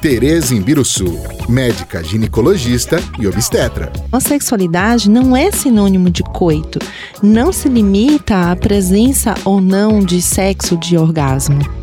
Tereza Imbiruçu, médica ginecologista e obstetra. A sexualidade não é sinônimo de coito. Não se limita à presença ou não de sexo de orgasmo.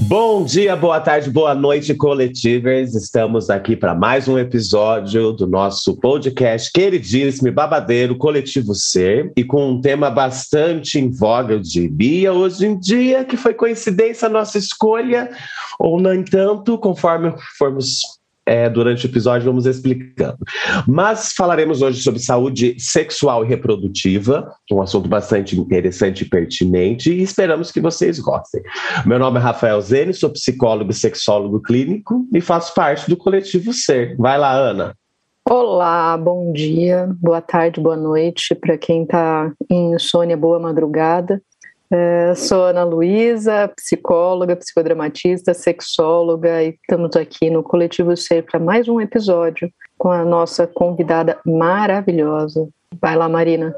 Bom dia, boa tarde, boa noite, coletivers. Estamos aqui para mais um episódio do nosso podcast queridíssimo e babadeiro Coletivo Ser e com um tema bastante em voga, eu diria, hoje em dia, que foi coincidência a nossa escolha, ou, no entanto, conforme formos é, durante o episódio vamos explicando. Mas falaremos hoje sobre saúde sexual e reprodutiva, um assunto bastante interessante e pertinente, e esperamos que vocês gostem. Meu nome é Rafael Zene, sou psicólogo e sexólogo clínico e faço parte do coletivo Ser. Vai lá, Ana. Olá, bom dia, boa tarde, boa noite para quem está em insônia, boa madrugada. É, sou Ana Luísa, psicóloga, psicodramatista, sexóloga e estamos aqui no Coletivo Ser para mais um episódio com a nossa convidada maravilhosa. Vai lá, Marina.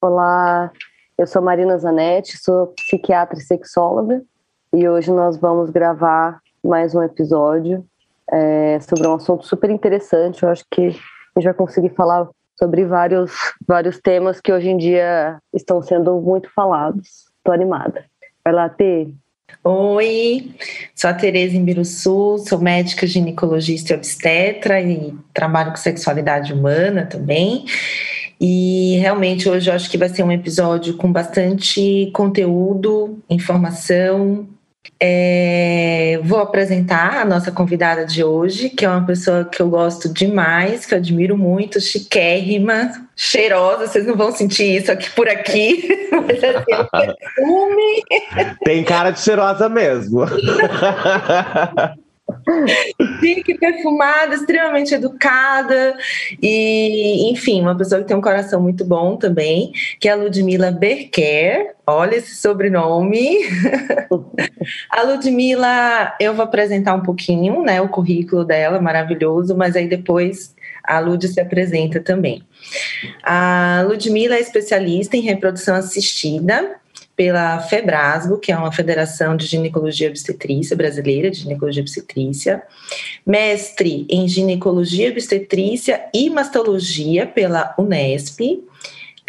Olá, eu sou Marina Zanetti, sou psiquiatra e sexóloga e hoje nós vamos gravar mais um episódio é, sobre um assunto super interessante. Eu acho que a gente vai conseguir falar sobre vários, vários temas que hoje em dia estão sendo muito falados. Tô animada. Vai lá, Tê. Oi, sou a Tereza Imbiruçu, sou médica ginecologista e obstetra e trabalho com sexualidade humana também. E realmente hoje eu acho que vai ser um episódio com bastante conteúdo, informação, é, vou apresentar a nossa convidada de hoje, que é uma pessoa que eu gosto demais, que eu admiro muito, chiquérrima, cheirosa. Vocês não vão sentir isso aqui por aqui, mas assim, é um perfume. Tem cara de cheirosa mesmo. Chique, perfumada, extremamente educada e, enfim, uma pessoa que tem um coração muito bom também, que é a Ludmila Berker. Olha esse sobrenome. a Ludmila, eu vou apresentar um pouquinho, né, o currículo dela, maravilhoso, mas aí depois a Lud se apresenta também. A Ludmila é especialista em reprodução assistida, pela FEBRASGO, que é uma Federação de Ginecologia Obstetrícia Brasileira, de Ginecologia Obstetrícia, mestre em Ginecologia Obstetrícia e Mastologia pela Unesp,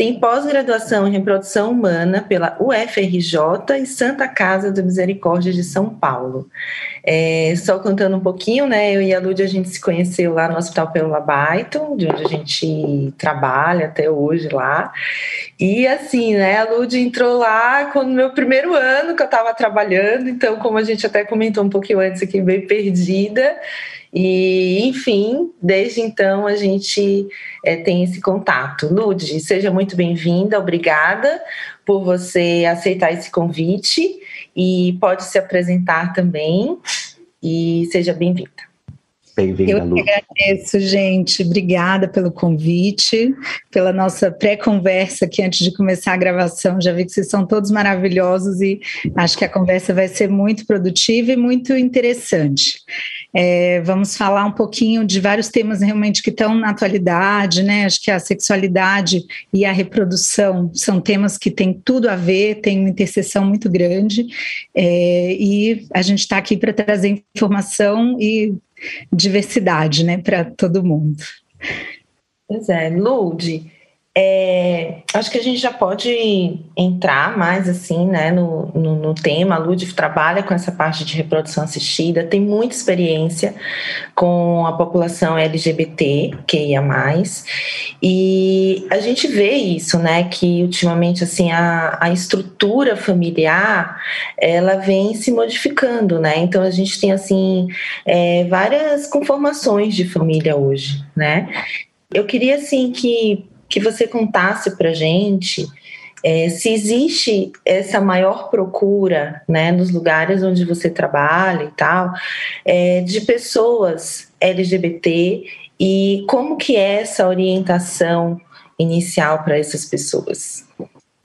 tem pós-graduação em reprodução humana pela UFRJ e Santa Casa da Misericórdia de São Paulo. É, só contando um pouquinho, né? Eu e a Lud, a gente se conheceu lá no Hospital Pelo Labaito, de onde a gente trabalha até hoje lá. E assim, né? A Lud entrou lá no meu primeiro ano que eu estava trabalhando, então, como a gente até comentou um pouquinho antes aqui, bem perdida. E, enfim, desde então a gente é, tem esse contato. Lude, seja muito bem-vinda, obrigada por você aceitar esse convite e pode se apresentar também e seja bem-vinda. Bem-vinda, Eu que agradeço, gente. Obrigada pelo convite, pela nossa pré-conversa aqui antes de começar a gravação. Já vi que vocês são todos maravilhosos e acho que a conversa vai ser muito produtiva e muito interessante. É, vamos falar um pouquinho de vários temas realmente que estão na atualidade, né? Acho que a sexualidade e a reprodução são temas que têm tudo a ver, tem uma interseção muito grande, é, e a gente está aqui para trazer informação e diversidade, né, para todo mundo. Pois é, Lude, é, acho que a gente já pode entrar mais assim, né, no, no, no, tema. A Ludif trabalha com essa parte de reprodução assistida, tem muita experiência com a população LGBT, que mais, e a gente vê isso, né, que ultimamente assim a, a estrutura familiar ela vem se modificando, né? Então a gente tem assim é, várias conformações de família hoje, né? Eu queria assim que que você contasse para gente é, se existe essa maior procura, né, nos lugares onde você trabalha e tal, é, de pessoas LGBT e como que é essa orientação inicial para essas pessoas?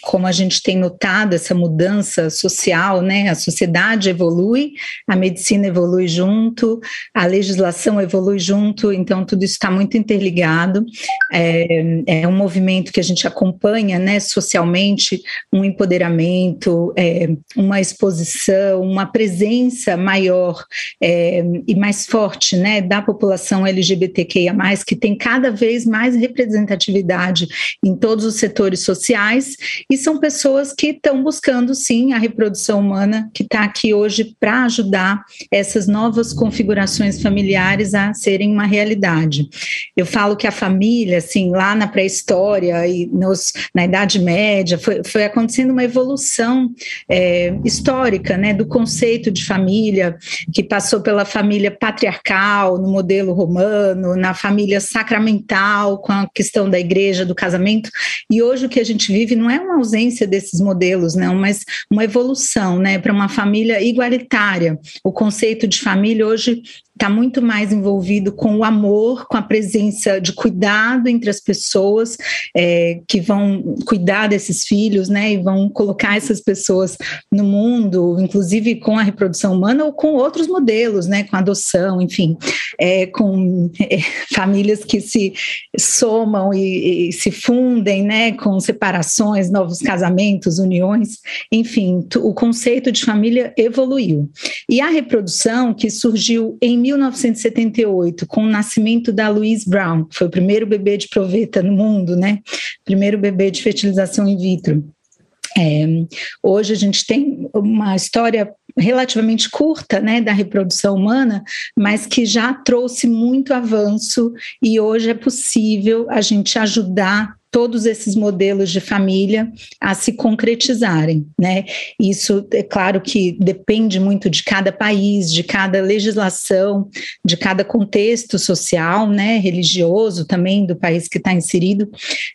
Como a gente tem notado essa mudança social, né? A sociedade evolui, a medicina evolui junto, a legislação evolui junto, então tudo isso está muito interligado. É, é, um movimento que a gente acompanha, né? Socialmente, um empoderamento, é, uma exposição, uma presença maior é, e mais forte, né? Da população LGBTQIA+, que tem cada vez mais representatividade em todos os setores sociais e são pessoas que estão buscando sim a reprodução humana, que está aqui hoje para ajudar essas novas configurações familiares a serem uma realidade. Eu falo que a família, assim, lá na pré-história e nos, na Idade Média, foi, foi acontecendo uma evolução é, histórica né, do conceito de família, que passou pela família patriarcal, no modelo romano, na família sacramental, com a questão da igreja, do casamento, e hoje o que a gente vive não é uma ausência desses modelos, não, mas uma evolução, né, para uma família igualitária. O conceito de família hoje está muito mais envolvido com o amor, com a presença de cuidado entre as pessoas é, que vão cuidar desses filhos, né, e vão colocar essas pessoas no mundo, inclusive com a reprodução humana ou com outros modelos, né, com adoção, enfim, é, com é, famílias que se somam e, e, se fundem, né, com separações, novos casamentos, uniões, enfim, o conceito de família evoluiu. E a reprodução que surgiu em 1978, com o nascimento da Louise Brown, que foi o primeiro bebê de proveta no mundo, né? Primeiro bebê de fertilização in vitro. É, hoje a gente tem uma história relativamente curta né, da reprodução humana, mas que já trouxe muito avanço e hoje é possível a gente ajudar todos esses modelos de família a se concretizarem, né? Isso é claro que depende muito de cada país, de cada legislação, de cada contexto social, né, religioso também do país que está inserido,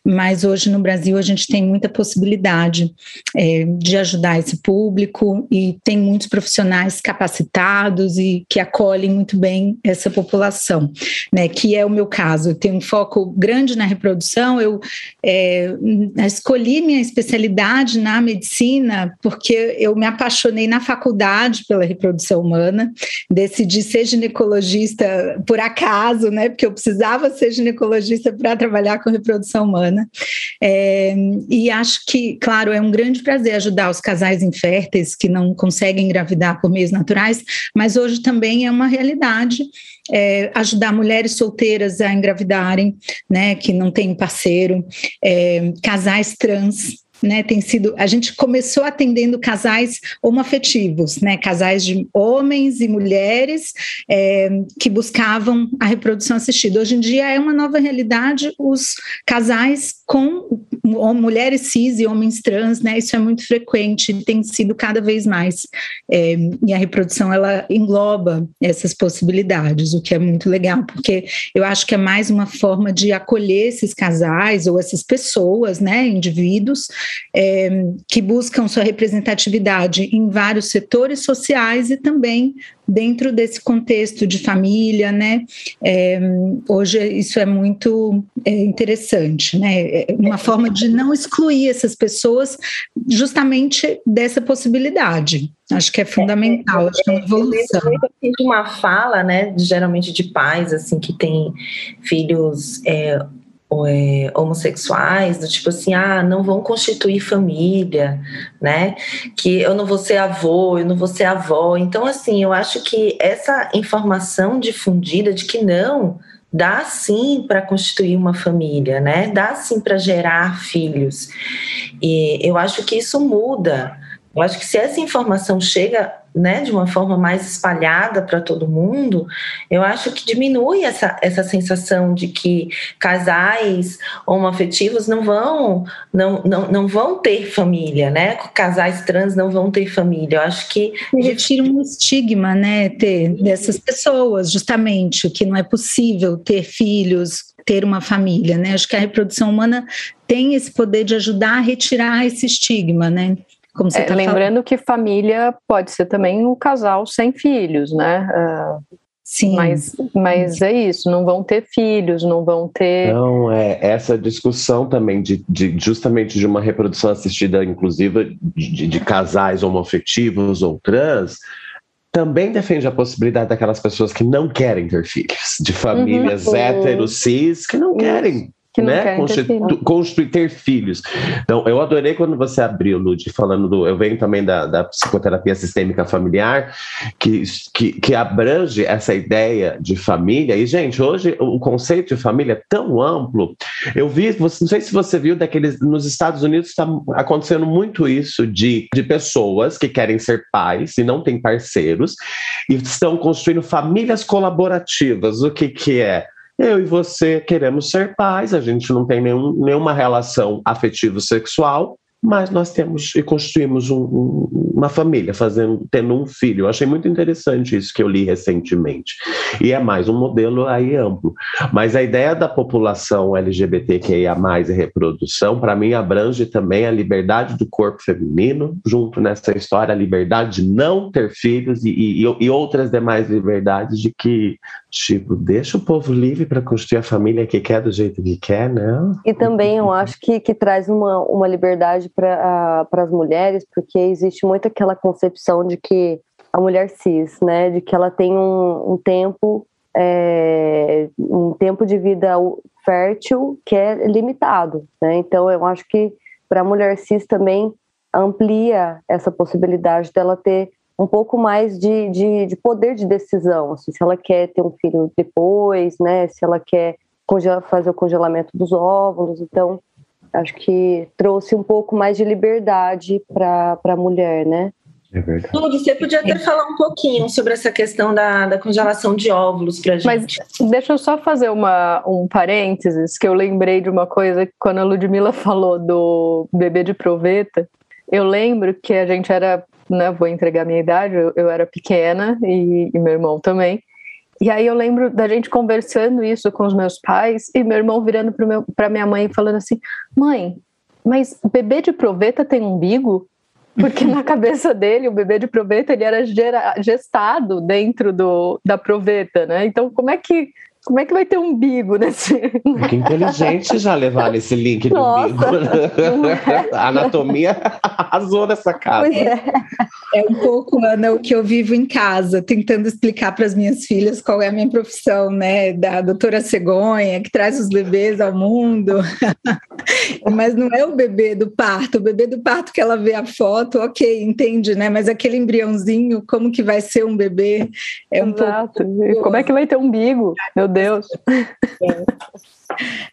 mas hoje no Brasil a gente tem muita possibilidade é, de ajudar esse público e tem muitos profissionais capacitados e que acolhem muito bem essa população, né? Que é o meu caso. Eu tenho um foco grande na reprodução, eu é, escolhi minha especialidade na medicina porque eu me apaixonei na faculdade pela reprodução humana, decidi ser ginecologista por acaso, né? Porque eu precisava ser ginecologista para trabalhar com reprodução humana. É, e acho que, claro, é um grande prazer ajudar os casais inférteis que não conseguem engravidar por meios naturais, mas hoje também é uma realidade é, ajudar mulheres solteiras a engravidarem, né, que não têm parceiro, é, casais trans né, tem sido. A gente começou atendendo casais homoafetivos, né, casais de homens e mulheres é, que buscavam a reprodução assistida. Hoje em dia é uma nova realidade os casais com mulheres cis e homens trans, né? Isso é muito frequente, tem sido cada vez mais. É, e a reprodução ela engloba essas possibilidades, o que é muito legal, porque eu acho que é mais uma forma de acolher esses casais ou essas pessoas, né, indivíduos é, que buscam sua representatividade em vários setores sociais e também dentro desse contexto de família, né? É, hoje isso é muito é, interessante, né? É uma forma de não excluir essas pessoas justamente dessa possibilidade. Acho que é fundamental, acho que é uma evolução. Eu de uma fala, né, geralmente de pais assim que têm filhos é, é, homossexuais, do tipo assim, ah, não vão constituir família, né? Que eu não vou ser avô, eu não vou ser avó. Então, assim, eu acho que essa informação difundida de que não, dá sim para constituir uma família, né? Dá sim para gerar filhos. E eu acho que isso muda. Eu acho que se essa informação chega né, de uma forma mais espalhada para todo mundo, eu acho que diminui essa, essa sensação de que casais homoafetivos não vão não, não, não vão ter família, né? Casais trans não vão ter família. Eu acho que retira um estigma, né, ter dessas pessoas, justamente, que não é possível ter filhos, ter uma família, né? Acho que a reprodução humana tem esse poder de ajudar a retirar esse estigma, né? Como você é, tá lembrando falando. que família pode ser também um casal sem filhos, né? Uh, Sim. Mas, mas é isso, não vão ter filhos, não vão ter. Não, é essa discussão também de, de justamente de uma reprodução assistida, inclusive de, de casais homoafetivos ou trans, também defende a possibilidade daquelas pessoas que não querem ter filhos, de famílias uhum. héteros, cis, que não querem que não né? Constitu ter, ter filhos. Então, eu adorei quando você abriu, Lud, falando do. Eu venho também da, da psicoterapia sistêmica familiar, que, que, que, abrange essa ideia de família. E, gente, hoje o conceito de família é tão amplo. Eu vi, não sei se você viu, daqueles. Nos Estados Unidos está acontecendo muito isso de, de pessoas que querem ser pais e não têm parceiros, e estão construindo famílias colaborativas. O que, que é? Eu e você queremos ser pais, a gente não tem nenhum, nenhuma relação afetivo-sexual, mas nós temos e construímos um, um, uma família, fazendo, tendo um filho. Eu achei muito interessante isso que eu li recentemente. E é mais um modelo aí amplo. Mas a ideia da população LGBTQIA+, e reprodução, para mim, abrange também a liberdade do corpo feminino, junto nessa história, a liberdade de não ter filhos e, e, e outras demais liberdades de que Tipo, deixa o povo livre para construir a família que quer do jeito que quer, né? E também eu acho que, que traz uma, uma liberdade para as mulheres, porque existe muito aquela concepção de que a mulher cis, né, de que ela tem um, um tempo é, um tempo de vida fértil que é limitado, né? Então eu acho que para a mulher cis também amplia essa possibilidade dela ter um pouco mais de, de, de poder de decisão, assim, se ela quer ter um filho depois, né, se ela quer fazer o congelamento dos óvulos, então acho que trouxe um pouco mais de liberdade para a mulher, né? É verdade. Lud, você podia até falar um pouquinho sobre essa questão da, da congelação de óvulos para gente. Mas deixa eu só fazer uma, um parênteses, que eu lembrei de uma coisa que quando a Ludmilla falou do bebê de proveta, eu lembro que a gente era né, vou entregar minha idade, eu, eu era pequena e, e, meu irmão também. E aí eu lembro da gente conversando isso com os meus pais e meu irmão virando para minha mãe e falando assim: mãe, mas bebê de proveta tem umbigo? Porque na cabeça dele, o bebê de proveta ele era gera, gestado dentro do, da proveta, né? Então, como é que como é que vai ter umbigo nesse. Que inteligente já levar nesse link do Nossa, umbigo. A anatomia arrasou nessa casa. Pois é. é um pouco, Ana, o que eu vivo em casa, tentando explicar para as minhas filhas qual é a minha profissão, né? Da doutora Cegonha, que traz os bebês ao mundo. Mas não é o bebê do parto. O bebê do parto que ela vê a foto, ok, entende, né? Mas aquele embriãozinho, como que vai ser um bebê? É um Exato. pouco. Como é que vai ter umbigo? Meu Deus. É.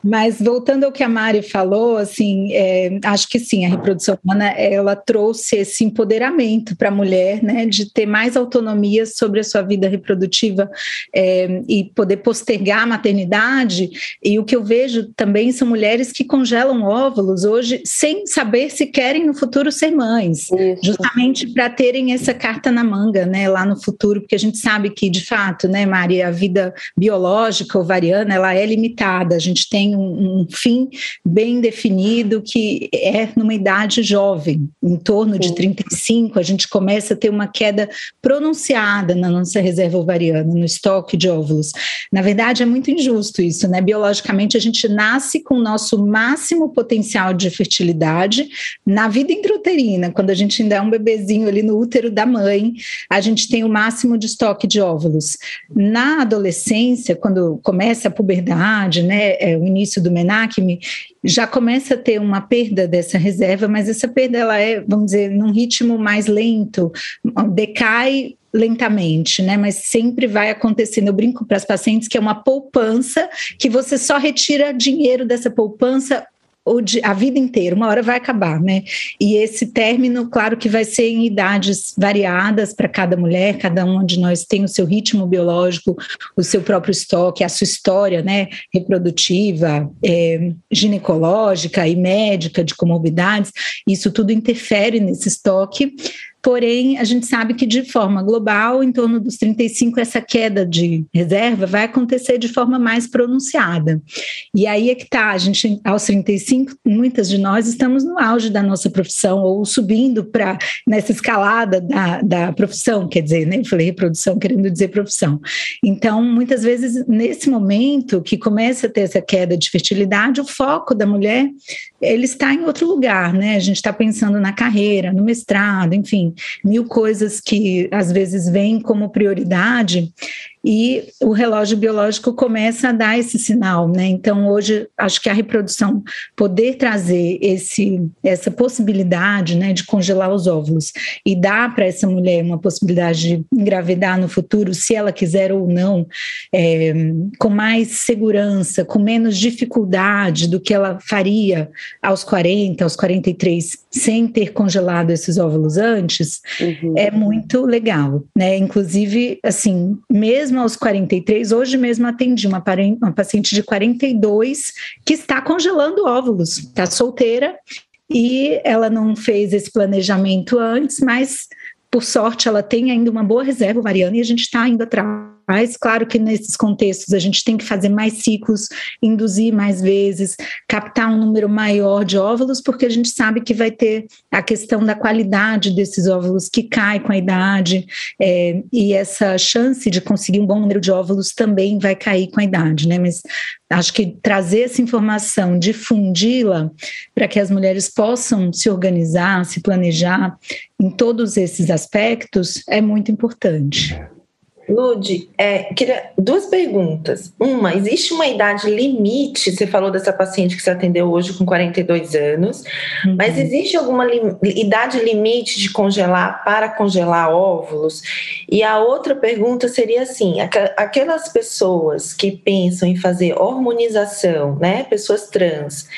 Mas voltando ao que a Mari falou, assim, é, acho que sim, a reprodução humana ela trouxe esse empoderamento para a mulher, né, de ter mais autonomia sobre a sua vida reprodutiva é, e poder postergar a maternidade. E o que eu vejo também são mulheres que congelam óvulos hoje sem saber se querem no futuro ser mães, Isso. justamente para terem essa carta na manga, né, lá no futuro, porque a gente sabe que de fato, né, Mari, a vida biológica ovariana ela é limitada gente tem um, um, fim bem definido que é numa idade jovem, em torno de 35, a gente começa a ter uma queda pronunciada na nossa reserva ovariana, no estoque de óvulos. Na verdade, é muito injusto isso, né? Biologicamente, a gente nasce com o nosso máximo potencial de fertilidade na vida intrauterina, quando a gente ainda é um bebezinho ali no útero da mãe, a gente tem o máximo de estoque de óvulos. Na adolescência, quando começa a puberdade, né, é, o início do MENACME, já começa a ter uma perda dessa reserva, mas essa perda ela é, vamos dizer, num ritmo mais lento, decai lentamente, né? Mas sempre vai acontecendo. Eu brinco para as pacientes que é uma poupança que você só retira dinheiro dessa poupança a vida inteira, uma hora vai acabar, né? E esse término, claro que vai ser em idades variadas para cada mulher, cada uma de nós tem o seu ritmo biológico, o seu próprio estoque, a sua história, né? Reprodutiva, é, ginecológica e médica de comorbidades, isso tudo interfere nesse estoque. Porém, a gente sabe que de forma global, em torno dos 35, essa queda de reserva vai acontecer de forma mais pronunciada. E aí é que está, a gente, aos 35, muitas de nós estamos no auge da nossa profissão, ou subindo para nessa escalada da, da profissão, quer dizer, né? Eu falei reprodução querendo dizer profissão. Então, muitas vezes, nesse momento que começa a ter essa queda de fertilidade, o foco da mulher ele está em outro lugar, né? A gente está pensando na carreira, no mestrado, enfim, mil coisas que às vezes vêm como prioridade e o relógio biológico começa a dar esse sinal, né? Então hoje acho que a reprodução poder trazer esse essa possibilidade, né, de congelar os óvulos e dar para essa mulher uma possibilidade de engravidar no futuro, se ela quiser ou não, é, com mais segurança, com menos dificuldade do que ela faria aos 40, aos 43, sem ter congelado esses óvulos antes, uhum. é muito legal, né? Inclusive, assim, mesmo aos 43, hoje mesmo atendi uma, uma paciente de 42 que está congelando óvulos, está solteira e ela não fez esse planejamento antes, mas por sorte ela tem ainda uma boa reserva ovariana e a gente está indo atrás mas, claro que nesses contextos a gente tem que fazer mais ciclos, induzir mais vezes, captar um número maior de óvulos, porque a gente sabe que vai ter a questão da qualidade desses óvulos que cai com a idade, é, e essa chance de conseguir um bom número de óvulos também vai cair com a idade, né? Mas acho que trazer essa informação, difundi-la, para que as mulheres possam se organizar, se planejar em todos esses aspectos, é muito importante. Lude, é, queria duas perguntas. Uma, existe uma idade limite? Você falou dessa paciente que você atendeu hoje com 42 anos, uhum. mas existe alguma idade limite de congelar para congelar óvulos? E a outra pergunta seria assim: aqu aquelas pessoas que pensam em fazer hormonização, né, pessoas trans,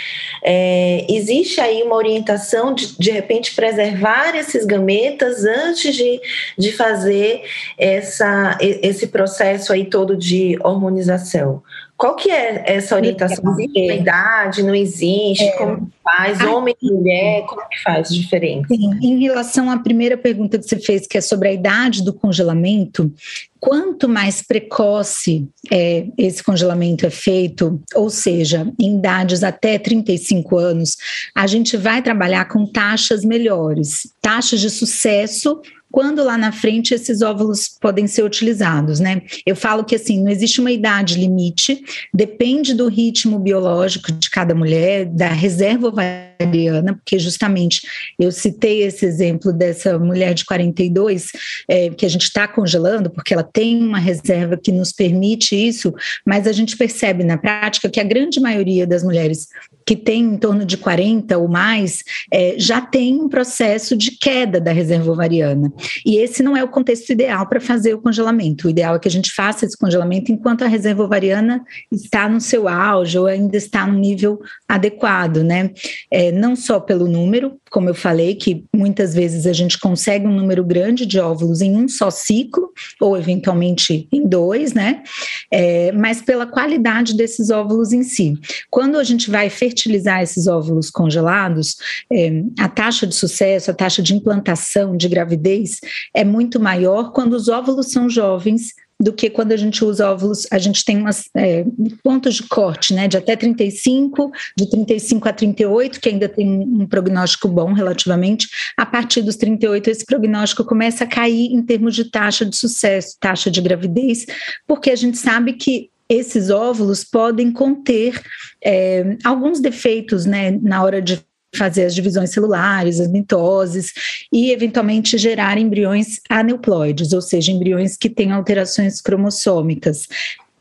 é, existe aí uma orientação de de repente preservar esses gametas antes de, de fazer essa esse processo aí todo de hormonização? Qual que é essa orientação? Existe uma idade? Não existe? É. Como faz? Homem e mulher? Como que faz diferença? Sim. Em relação à primeira pergunta que você fez, que é sobre a idade do congelamento, quanto mais precoce é, esse congelamento é feito, ou seja, em idades até 35 anos, a gente vai trabalhar com taxas melhores, taxas de sucesso quando lá na frente esses óvulos podem ser utilizados, né? Eu falo que assim, não existe uma idade limite, depende do ritmo biológico de cada mulher, da reserva ovariana, porque justamente eu citei esse exemplo dessa mulher de 42, é, que a gente está congelando, porque ela tem uma reserva que nos permite isso, mas a gente percebe na prática que a grande maioria das mulheres que tem em torno de 40 ou mais, é, já tem um processo de queda da reserva ovariana. E esse não é o contexto ideal para fazer o congelamento. O ideal é que a gente faça esse congelamento enquanto a reserva ovariana está no seu auge ou ainda está no nível adequado, né? É, não só pelo número, como eu falei, que muitas vezes a gente consegue um número grande de óvulos em um só ciclo, ou eventualmente em dois, né? É, mas pela qualidade desses óvulos em si. Quando a gente vai fertilizar esses óvulos congelados, é, a taxa de sucesso, a taxa de implantação, de gravidez, é muito maior quando os óvulos são jovens do que quando a gente usa óvulos, a gente tem umas é, pontos de corte, né, de até 35, de 35 a 38, que ainda tem um prognóstico bom relativamente. A partir dos 38, esse prognóstico começa a cair em termos de taxa de sucesso, taxa de gravidez, porque a gente sabe que esses óvulos podem conter é, alguns defeitos né, na hora de fazer as divisões celulares, as mitoses e eventualmente gerar embriões aneuploides, ou seja, embriões que têm alterações cromossômicas.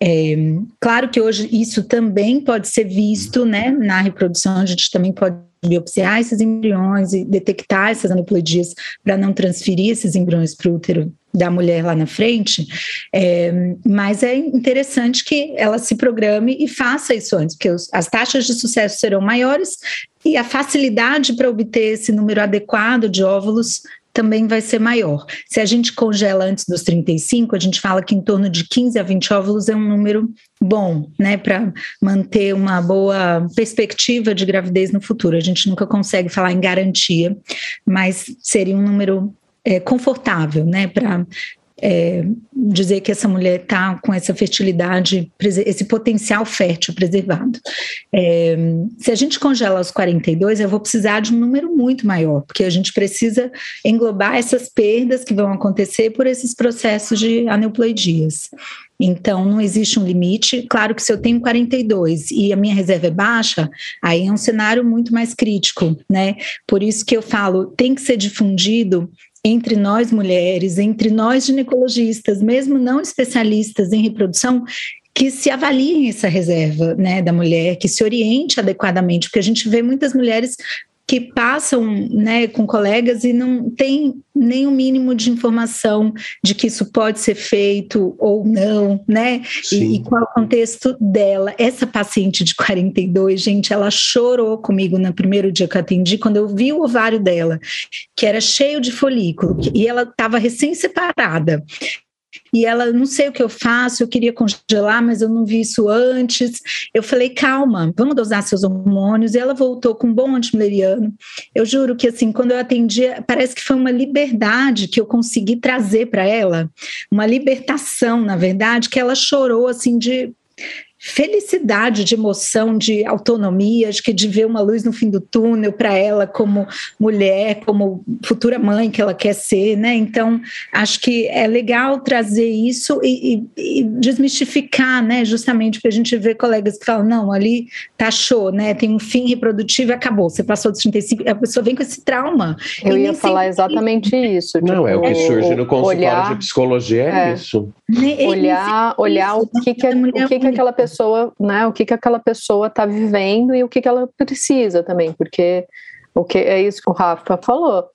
É, claro que hoje isso também pode ser visto né, na reprodução, a gente também pode biopsiar esses embriões e detectar essas aneuploidias para não transferir esses embriões para o útero da mulher lá na frente, é, mas é interessante que ela se programe e faça isso antes, porque os, as taxas de sucesso serão maiores e a facilidade para obter esse número adequado de óvulos também vai ser maior. Se a gente congela antes dos 35, a gente fala que em torno de 15 a 20 óvulos é um número bom, né, para manter uma boa perspectiva de gravidez no futuro. A gente nunca consegue falar em garantia, mas seria um número é, confortável, né, para é, dizer que essa mulher está com essa fertilidade, esse potencial fértil preservado. É, se a gente congela aos 42, eu vou precisar de um número muito maior, porque a gente precisa englobar essas perdas que vão acontecer por esses processos de aneuploidias. Então, não existe um limite. Claro que se eu tenho 42 e a minha reserva é baixa, aí é um cenário muito mais crítico, né? Por isso que eu falo, tem que ser difundido entre nós mulheres, entre nós ginecologistas, mesmo não especialistas em reprodução, que se avaliem essa reserva né, da mulher, que se oriente adequadamente, porque a gente vê muitas mulheres que passam né, com colegas e não tem nem o mínimo de informação de que isso pode ser feito ou não, né? E, e, qual é o contexto dela. Essa paciente de 42, gente, ela chorou comigo no primeiro dia que eu atendi, quando eu vi o ovário dela, que era cheio de folículo, e ela estava recém-separada. E ela, não sei o que eu faço, eu queria congelar, mas eu não vi isso antes. Eu falei, calma, vamos dosar seus hormônios. E ela voltou com um bom antimileriano. Eu juro que, assim, quando eu atendi, parece que foi uma liberdade que eu consegui trazer para ela, uma libertação, na verdade, que ela chorou, assim, de felicidade, de emoção, de autonomia, acho que de ver uma luz no fim do túnel para ela como mulher, como futura mãe que ela quer ser, né? Então, acho que é legal trazer isso e, e, e desmistificar, né? Justamente porque a gente vê colegas que falam, não, ali taxou, né? Tem um fim reprodutivo e acabou. Você passou dos 35, a pessoa vem com esse trauma. Eu ia falar exatamente isso. Tipo, não, é o que surge no consultório olhar, de psicologia, é, é isso. Olhar, olhar o que, que, é, o que, que aquela pessoa pessoa, né, o que, que aquela pessoa está vivendo e o que, que ela precisa também, porque o que é isso que o Rafa falou.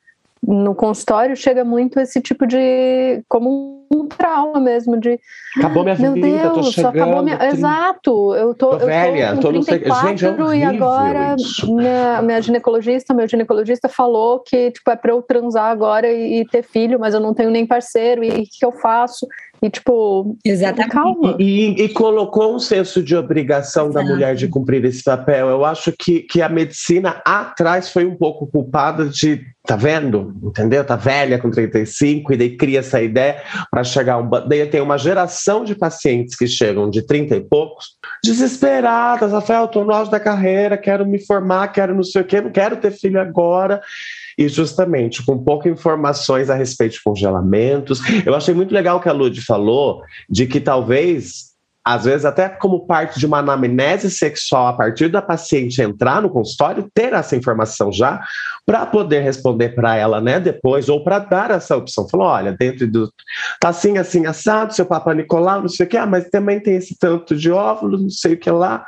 No consultório chega muito esse tipo de como um trauma mesmo de acabou minha meu vida, Deus, tô chegando, acabou minha... exato, eu tô, tô eu velha, tô com 34 Gente, é e agora minha, minha ginecologista, meu ginecologista falou que tipo é para eu transar agora e, e, ter filho, mas eu não tenho nem parceiro e o que eu faço? E, tipo, Exatamente. calma. E, e, colocou um senso de obrigação Exato. da mulher de cumprir esse papel. Eu acho que, que a medicina atrás foi um pouco culpada de, tá vendo? Entendeu? Tá velha com 35 e daí cria essa ideia para chegar um. Daí tem uma geração de pacientes que chegam de 30 e poucos, desesperadas. Rafael, tô no auge da carreira, quero me formar, quero não sei o quê, não quero ter filho agora e justamente com poucas informações a respeito de congelamentos. Eu achei muito legal o que a Lud falou de que talvez às vezes até como parte de uma anamnese sexual a partir da paciente entrar no consultório, ter essa informação já para poder responder para ela, né, depois ou para dar essa opção. Falou, olha, dentro do tá assim assim assado, seu Papa Nicolau, não sei o que, ah, mas também tem esse tanto de óvulos, não sei o que lá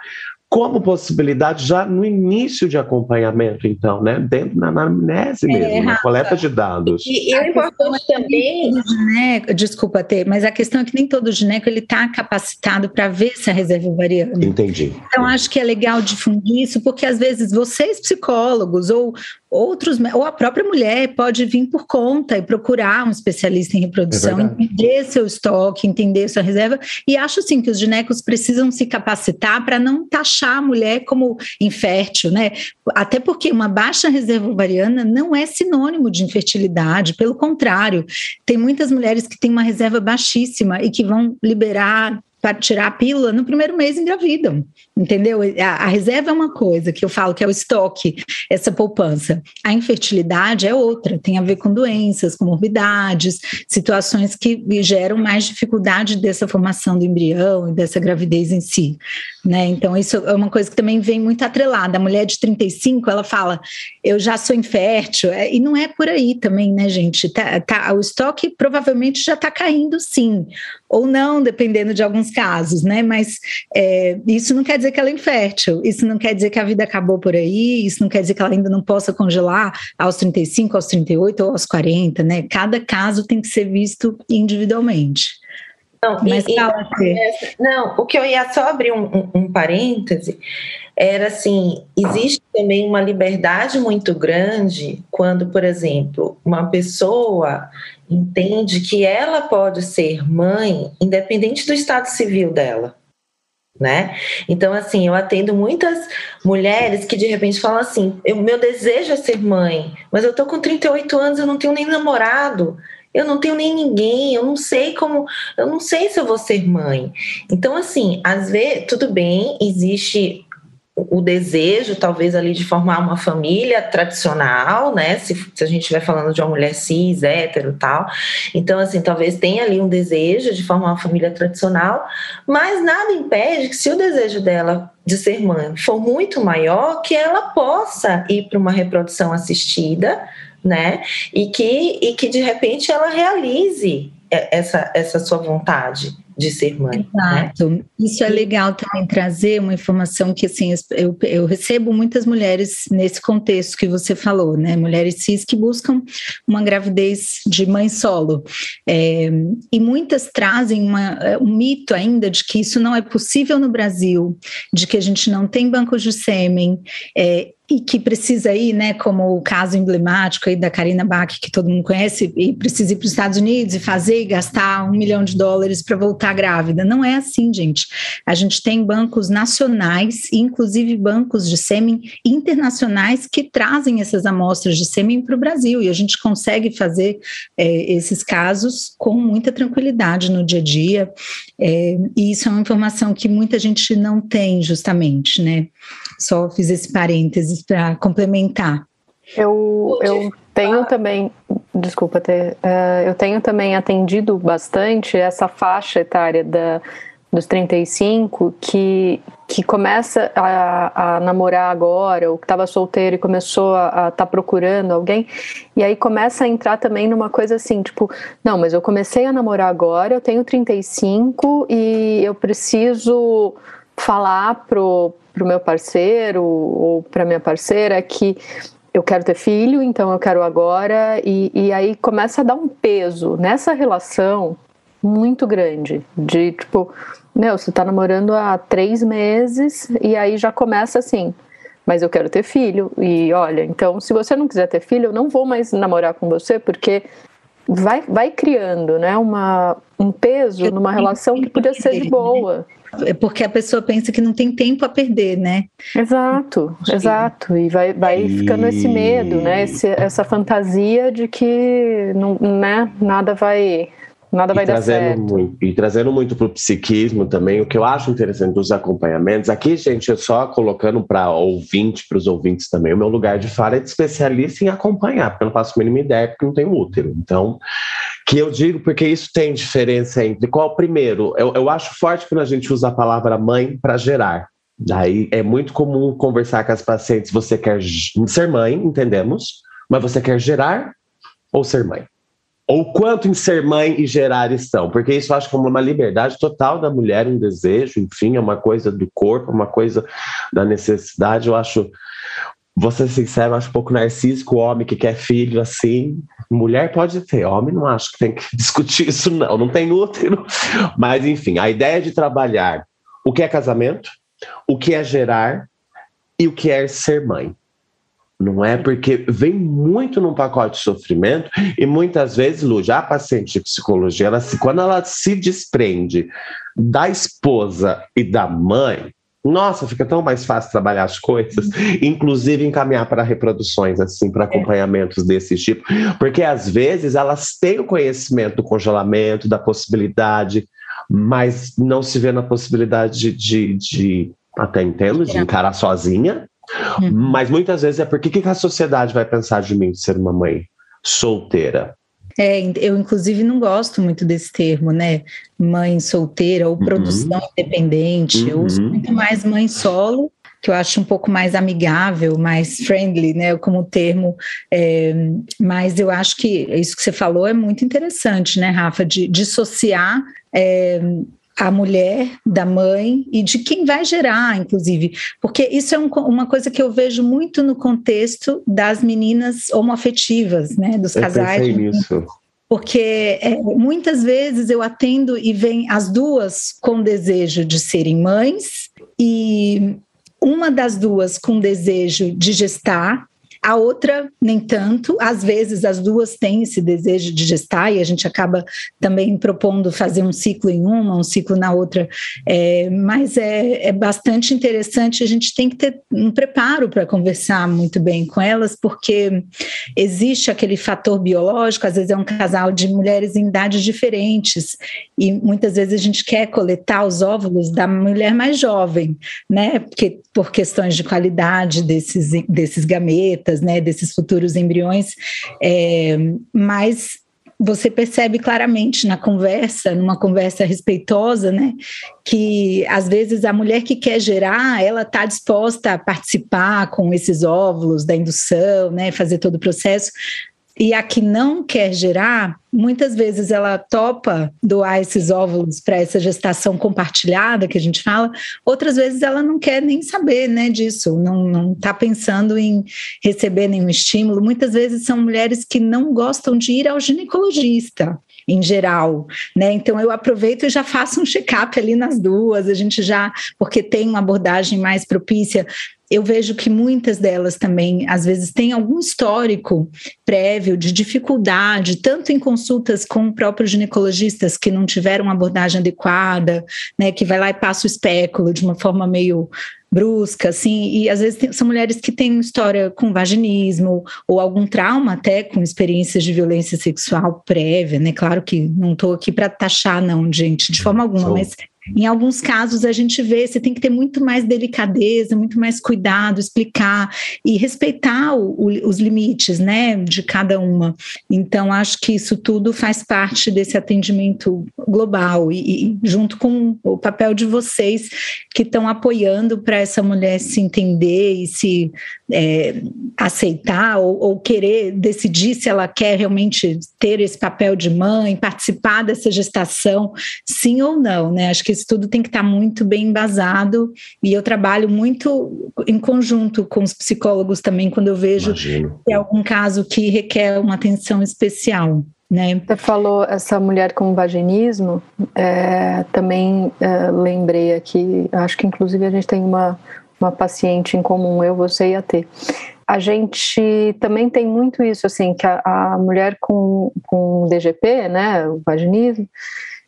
como possibilidade já no início de acompanhamento, então, né? Dentro da anamnese é, mesmo, é, na coleta de dados. E, e é importante é também. Gineco, desculpa ter, mas a questão é que nem todo gineco ele está capacitado para ver essa reserva ovariana. Entendi. Então, acho que é legal difundir isso, porque às vezes vocês, psicólogos, ou outros, ou a própria mulher pode vir por conta e procurar um especialista em reprodução, é entender seu estoque, entender sua reserva. E acho sim que os ginecos precisam se capacitar para não taxar a mulher como infértil, né? Até porque uma baixa reserva ovariana não é sinônimo de infertilidade, pelo contrário, tem muitas mulheres que têm uma reserva baixíssima e que vão liberar para tirar a pílula, no primeiro mês engravidam, entendeu? A, a, reserva é uma coisa que eu falo que é o estoque, essa poupança. A infertilidade é outra, tem a ver com doenças, comorbidades, situações que geram mais dificuldade dessa formação do embrião e dessa gravidez em si. Né? Então, isso é uma coisa que também vem muito atrelada. A mulher de 35, ela fala, eu já sou infértil, é, e não é por aí também, né, gente? Tá, tá, o estoque provavelmente já está caindo, sim. Ou não, dependendo de alguns casos, né? Mas é, isso não quer dizer que ela é infértil, isso não quer dizer que a vida acabou por aí, isso não quer dizer que ela ainda não possa congelar aos 35, aos 38 ou aos 40, né? Cada caso tem que ser visto individualmente. Não, Mas e, fala e, não, o que eu ia só abrir um, um, um parêntese era assim: existe também uma liberdade muito grande quando, por exemplo, uma pessoa entende que ela pode ser mãe independente do estado civil dela. Né? Então, assim, eu atendo muitas mulheres que de repente falam assim: o meu desejo é ser mãe, mas eu tô com 38 anos, eu não tenho nem namorado, eu não tenho nem ninguém, eu não sei como, eu não sei se eu vou ser mãe. Então, assim, às vezes, tudo bem, existe o desejo, talvez, ali de formar uma família tradicional, né? Se, se, a gente estiver falando de uma mulher cis, hétero tal. Então, assim, talvez tenha ali um desejo de formar uma família tradicional, mas nada impede que, se o desejo dela de ser mãe for muito maior, que ela possa ir para uma reprodução assistida, né? E que, e que de repente ela realize essa, essa sua vontade de ser mãe. Né? Exato. Né? Isso é legal também trazer uma informação que assim eu, eu recebo muitas mulheres nesse contexto que você falou, né? Mulheres cis que buscam uma gravidez de mãe solo. É, e muitas trazem uma, é, um mito ainda de que isso não é possível no Brasil, de que a gente não tem bancos de sêmen. É, e que precisa ir, né, como o caso emblemático aí da Karina Bach, que todo mundo conhece, e precisa ir para os Estados Unidos e fazer e gastar um milhão de dólares para voltar grávida. Não é assim, gente. A gente tem bancos nacionais, inclusive bancos de sêmen internacionais, que trazem essas amostras de sêmen para o Brasil, e a gente consegue fazer é, esses casos com muita tranquilidade no dia a dia, é, e isso é uma informação que muita gente não tem, justamente, né? Só fiz esse parênteses para complementar. Eu, eu tenho também, desculpa, ter, uh, eu tenho também atendido bastante essa faixa etária da, dos 35 que, que começa a, a namorar agora, ou que estava solteiro e começou a estar tá procurando alguém, e aí começa a entrar também numa coisa assim, tipo, não, mas eu comecei a namorar agora, eu tenho 35 e eu preciso falar pro para o meu parceiro ou para minha parceira que eu quero ter filho, então eu quero agora, e, e aí começa a dar um peso nessa relação muito grande, de tipo, meu, você está namorando há três meses e aí já começa assim, mas eu quero ter filho, e olha, então se você não quiser ter filho, eu não vou mais namorar com você, porque vai, vai criando, né, uma, um peso numa relação que podia ser de boa. É porque a pessoa pensa que não tem tempo a perder, né? Exato, exato. E vai, vai e... ficando esse medo, né? Esse, essa fantasia de que não, né? nada vai nada vai dar certo. Muito, e trazendo muito para o psiquismo também, o que eu acho interessante dos acompanhamentos, aqui, gente, eu só colocando para ouvinte, para os ouvintes também, o meu lugar de fala é de especialista em acompanhar, porque eu não faço a mínima ideia, porque não tenho útero. Então, que eu digo porque isso tem diferença entre qual primeiro. Eu, eu acho forte quando a gente usa a palavra mãe para gerar. Daí é muito comum conversar com as pacientes, você quer ser mãe, entendemos, mas você quer gerar ou ser mãe? Ou quanto em ser mãe e gerar estão, porque isso eu acho é uma liberdade total da mulher, um desejo, enfim, é uma coisa do corpo, uma coisa da necessidade. Eu acho, vou ser sincero, eu acho um pouco narcísico o homem que quer filho assim. Mulher pode ter, homem não acho que tem que discutir isso, não, não tem útero. Mas, enfim, a ideia de trabalhar o que é casamento, o que é gerar e o que é ser mãe. Não é? Porque vem muito num pacote de sofrimento e muitas vezes, Lu, já a paciente de psicologia, ela, quando ela se desprende da esposa e da mãe, nossa, fica tão mais fácil trabalhar as coisas, inclusive encaminhar para reproduções, assim, para acompanhamentos desse tipo, porque às vezes elas têm o conhecimento do congelamento, da possibilidade, mas não se vê na possibilidade de, de, de até entendo, de encarar sozinha, Uhum. Mas muitas vezes é porque que a sociedade vai pensar de mim de ser uma mãe solteira? É, eu inclusive não gosto muito desse termo, né? Mãe solteira ou produção uhum. independente. Uhum. Eu uso uhum. muito mais mãe solo, que eu acho um pouco mais amigável, mais friendly, né, como termo, é, mas eu acho que isso que você falou é muito interessante, né, Rafa, de dissociar é, a mulher da mãe e de quem vai gerar, inclusive, porque isso é um, uma coisa que eu vejo muito no contexto das meninas homoafetivas, né, dos casais. Eu nisso. Porque é, muitas vezes eu atendo e vem as duas com desejo de serem mães e uma das duas com desejo de gestar a outra, nem tanto. Às vezes, as duas têm esse desejo de gestar e a gente acaba também propondo fazer um ciclo em uma, um ciclo na outra. É, mas é, é bastante interessante. A gente tem que ter um preparo para conversar muito bem com elas, porque existe aquele fator biológico. Às vezes, é um casal de mulheres em idades diferentes e muitas vezes a gente quer coletar os óvulos da mulher mais jovem, né? Porque por questões de qualidade desses, desses gametas né, desses futuros embriões, é, mas você percebe claramente na conversa, numa conversa respeitosa, né, que às vezes a mulher que quer gerar, ela está disposta a participar com esses óvulos da indução, né, fazer todo o processo, e a que não quer gerar, muitas vezes ela topa doar esses óvulos para essa gestação compartilhada que a gente fala, outras vezes ela não quer nem saber né, disso, não está pensando em receber nenhum estímulo. Muitas vezes são mulheres que não gostam de ir ao ginecologista em geral, né? Então eu aproveito e já faço um check-up ali nas duas, a gente já, porque tem uma abordagem mais propícia eu vejo que muitas delas também, às vezes, têm algum histórico prévio de dificuldade, tanto em consultas com próprios ginecologistas que não tiveram uma abordagem adequada, né, que vai lá e passa o espéculo de uma forma meio brusca, assim, e às vezes tem, são mulheres que têm história com vaginismo ou algum trauma até com experiências de violência sexual prévia, né? Claro que não estou aqui para taxar, não, gente, de forma alguma, mas em alguns casos, a gente vê, você tem que ter muito mais delicadeza, muito mais cuidado, explicar e respeitar o, o, os limites, né, de cada uma. Então, acho que isso tudo faz parte desse atendimento global e, e junto com o papel de vocês que estão apoiando para essa mulher se entender e se é, aceitar ou, ou querer decidir se ela quer realmente ter esse papel de mãe, participar dessa gestação, sim ou não, né? Acho que isso tudo tem que estar muito bem embasado e eu trabalho muito em conjunto com os psicólogos também quando eu vejo Imagino. que é algum caso que requer uma atenção especial. Né? Você falou essa mulher com vaginismo, é, também é, lembrei aqui, acho que inclusive a gente tem uma, uma paciente em comum, eu, você e a T. A gente também tem muito isso, assim, que a, a mulher com, com DGP, né, o vaginismo,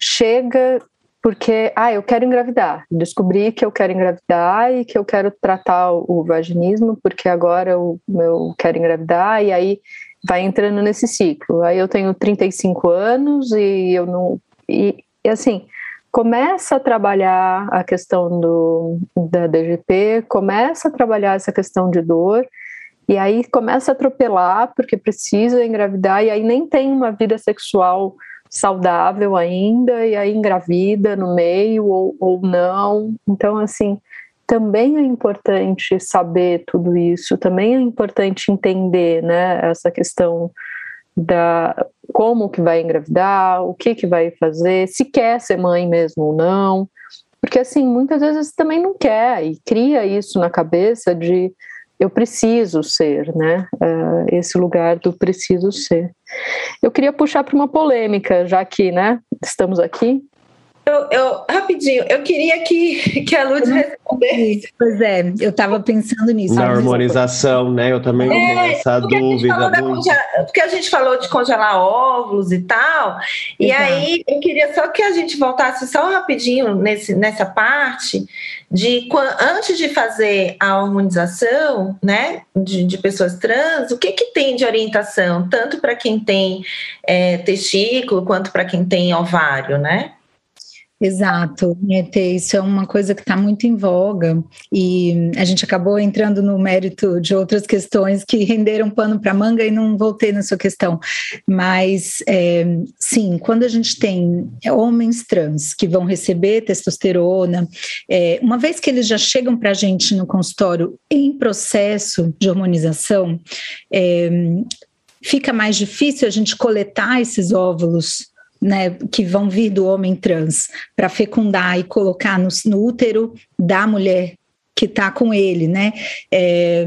chega porque, ah, eu quero engravidar. Descobri que eu quero engravidar e que eu quero tratar o vaginismo, porque agora eu, eu quero engravidar, e aí vai entrando nesse ciclo. Aí eu tenho 35 anos e eu não. E, e assim, começa a trabalhar a questão do, da DGP, começa a trabalhar essa questão de dor, e aí começa a atropelar porque precisa engravidar, e aí nem tem uma vida sexual saudável ainda, e aí engravida no meio ou, ou não. Então, assim, também é importante saber tudo isso, também é importante entender, né, essa questão da como que vai engravidar, o que que vai fazer, se quer ser mãe mesmo ou não, porque assim, muitas vezes também não quer e cria isso na cabeça de eu preciso ser, né? Uh, esse lugar do preciso ser. Eu queria puxar para uma polêmica, já que, né, estamos aqui. Eu, eu, rapidinho, eu queria que, que a Lud respondesse. Pois é, eu estava pensando nisso. Na harmonização, né? Eu também é, tenho essa dúvida. A porque a gente falou de congelar óvulos e tal, e Exato. aí eu queria só que a gente voltasse só rapidinho nesse, nessa parte de antes de fazer a harmonização, né, de, de pessoas trans, o que que tem de orientação, tanto para quem tem é, testículo quanto para quem tem ovário, né? Exato, isso é uma coisa que está muito em voga e a gente acabou entrando no mérito de outras questões que renderam pano para manga e não voltei na sua questão. Mas é, sim, quando a gente tem homens trans que vão receber testosterona, é, uma vez que eles já chegam para a gente no consultório em processo de hormonização, é, fica mais difícil a gente coletar esses óvulos né, que vão vir do homem trans para fecundar e colocar no, no útero da mulher que está com ele, né? É,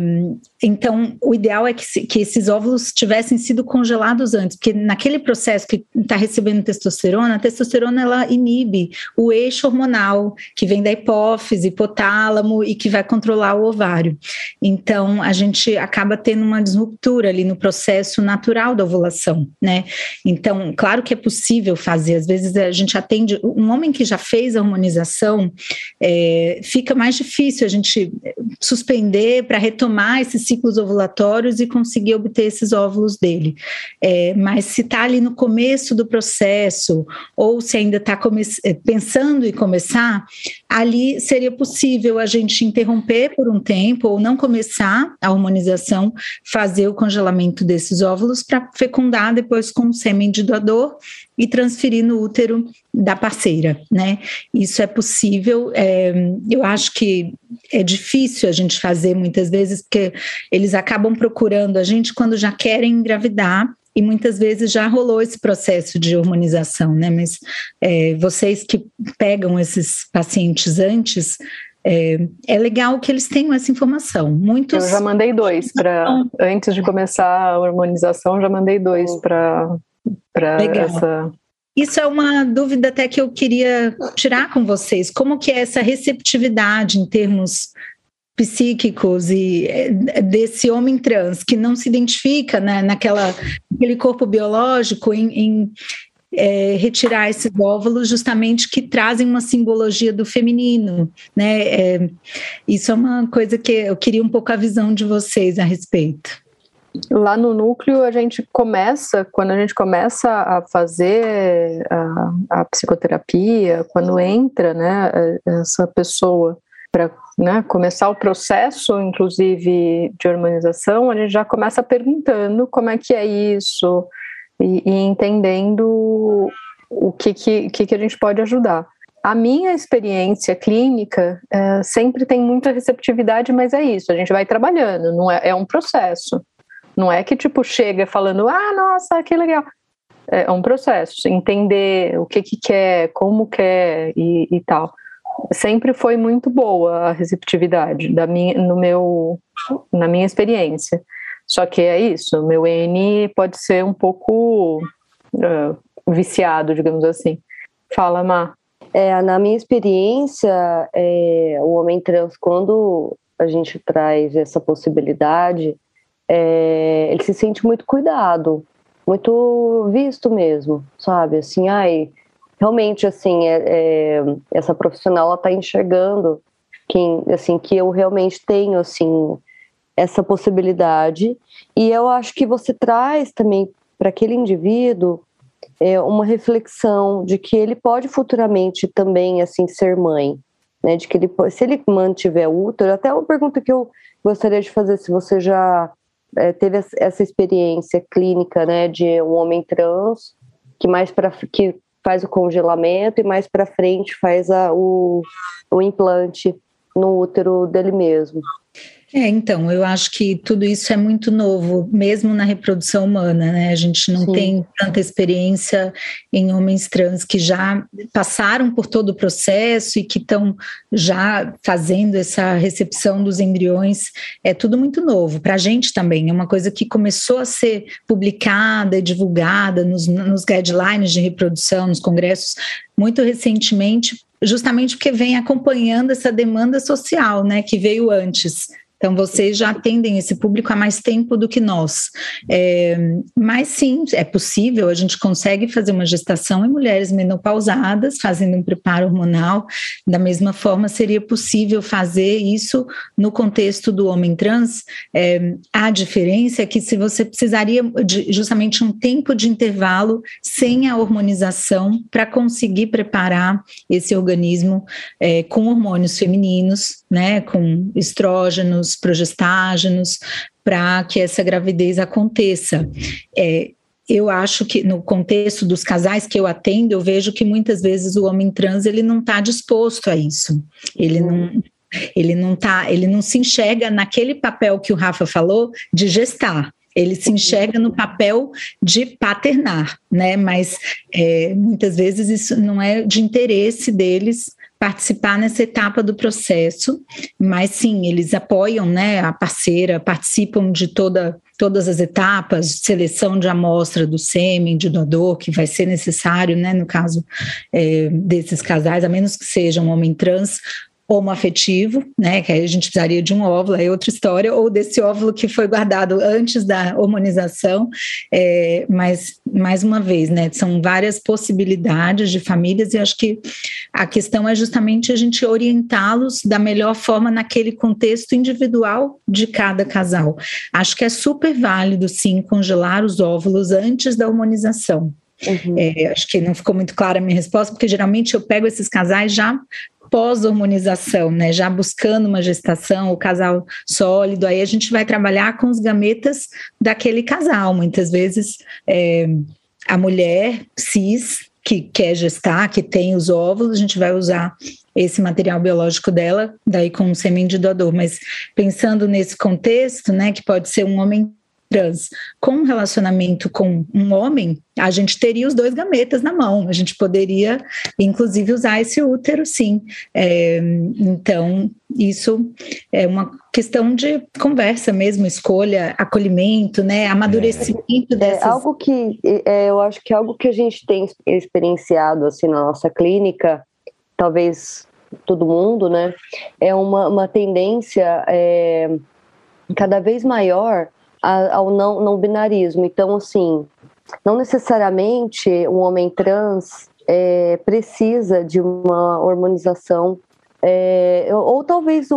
então, o ideal é que, que esses óvulos tivessem sido congelados antes, porque naquele processo que está recebendo testosterona, a testosterona ela inibe o eixo hormonal que vem da hipófise, hipotálamo e que vai controlar o ovário. Então, a gente acaba tendo uma disruptura ali no processo natural da ovulação, né? Então, claro que é possível fazer, às vezes a gente atende um homem que já fez a hormonização, é, fica mais difícil a gente suspender para retomar esse ciclos ovulatórios e conseguir obter esses óvulos dele. É, mas se está ali no começo do processo, ou se ainda está é, pensando em começar, ali seria possível a gente interromper por um tempo ou não começar a hormonização, fazer o congelamento desses óvulos para fecundar depois com o sêmen de doador e transferir no útero da parceira, né? Isso é possível. É, eu acho que é difícil a gente fazer muitas vezes, porque eles acabam procurando a gente quando já querem engravidar e muitas vezes já rolou esse processo de hormonização, né? Mas é, vocês que pegam esses pacientes antes, é, é, legal que eles tenham essa informação. Muitos. Eu já mandei dois para antes de começar a hormonização, já mandei dois para para essa isso é uma dúvida até que eu queria tirar com vocês. Como que é essa receptividade em termos psíquicos e eh, desse homem trans que não se identifica né, naquela aquele corpo biológico em, em é, retirar esses óvulos justamente que trazem uma simbologia do feminino, né? É, isso é uma coisa que eu queria um pouco a visão de vocês a respeito. Lá no núcleo, a gente começa, quando a gente começa a fazer a, a psicoterapia, quando entra né, essa pessoa para né, começar o processo, inclusive, de harmonização, a gente já começa perguntando como é que é isso e, e entendendo o que, que, que, a gente pode ajudar. A minha experiência clínica é, sempre tem muita receptividade, mas é isso, a gente vai trabalhando, não é, é um processo. Não é que tipo chega falando, ah, nossa, que legal. É um processo, entender o que que quer, como quer e, e tal. Sempre foi muito boa a receptividade da minha, no meu, na minha experiência. Só que é isso, meu N pode ser um pouco uh, viciado, digamos assim. Fala, Má. É, na minha experiência, é, o homem trans, quando a gente traz essa possibilidade, é, ele se sente muito cuidado, muito visto mesmo, sabe? Assim, ai, realmente, assim, é, é, essa profissional, ela tá enxergando que, assim, que eu realmente tenho, assim, essa possibilidade. E eu acho que você traz também para aquele indivíduo é, uma reflexão de que ele pode futuramente também, assim, ser mãe, né? De que ele, se ele mantiver útero, até uma pergunta que eu gostaria de fazer, se você já é, teve essa experiência clínica, né, de um homem trans que mais para que faz o congelamento e mais para frente faz a, o, o implante no útero dele mesmo. É, então, eu acho que tudo isso é muito novo, mesmo na reprodução humana, né? A gente não Sim. tem tanta experiência em homens trans que já passaram por todo o processo e que estão já fazendo essa recepção dos embriões. É tudo muito novo. Para a gente também, é uma coisa que começou a ser publicada e divulgada nos, nos guidelines de reprodução, nos congressos, muito recentemente, justamente porque vem acompanhando essa demanda social, né, que veio antes Então, vocês já atendem esse público há mais tempo do que nós. É, mas sim, é possível, a gente consegue fazer uma gestação em mulheres menopausadas, fazendo um preparo hormonal. Da mesma forma, seria possível fazer isso no contexto do homem trans. É, a diferença é que se você precisaria de justamente um tempo de intervalo sem a hormonização para conseguir preparar esse organismo é, com hormônios femininos, né, com estrógenos, progestágenos, para que essa gravidez aconteça. É, eu acho que no contexto dos casais que eu atendo, eu vejo que muitas vezes o homem trans ele não está disposto a isso. Ele não ele não tá, ele não se enxerga naquele papel que o Rafa falou de gestar ele se enxerga no papel de paternar, né? Mas é, muitas vezes isso não é de interesse deles participar nessa etapa do processo, mas sim, eles apoiam, né, a parceira, participam de toda todas as etapas, seleção de amostra do sêmen, de doador, que vai ser necessário, né, no caso é, desses casais, a menos que seja um homem trans, homoafetivo, né, que aí a gente precisaria de um óvulo, é outra história, ou desse óvulo que foi guardado antes da hormonização, é, mas, mais uma vez, né, são várias possibilidades de famílias e acho que a questão é justamente a gente orientá-los da melhor forma naquele contexto individual de cada casal. Acho que é super válido, sim, congelar os óvulos antes da hormonização. Uhum. É, acho que não ficou muito clara a minha resposta, porque geralmente eu pego esses casais já pós-hormonização, né? Já buscando uma gestação, o casal sólido, aí a gente vai trabalhar com os gametas daquele casal. Muitas vezes é, a mulher cis que quer gestar, que tem os óvulos, a gente vai usar esse material biológico dela, daí com um sêmen de doador. Mas pensando nesse contexto, né, que pode ser um homem trans com um relacionamento com um homem, a gente teria os dois gametas na mão, a gente poderia, inclusive, usar esse útero, sim. É, então, isso é uma questão de conversa mesmo, escolha, acolhimento, né, amadurecimento é, dessas... É algo que, é, eu acho que é algo que a gente tem experienciado, assim, na nossa clínica, talvez todo mundo, né, é uma, uma tendência é, cada vez maior ao não, não binarismo. Então, assim, não necessariamente um homem trans é, precisa de uma hormonização, é, ou talvez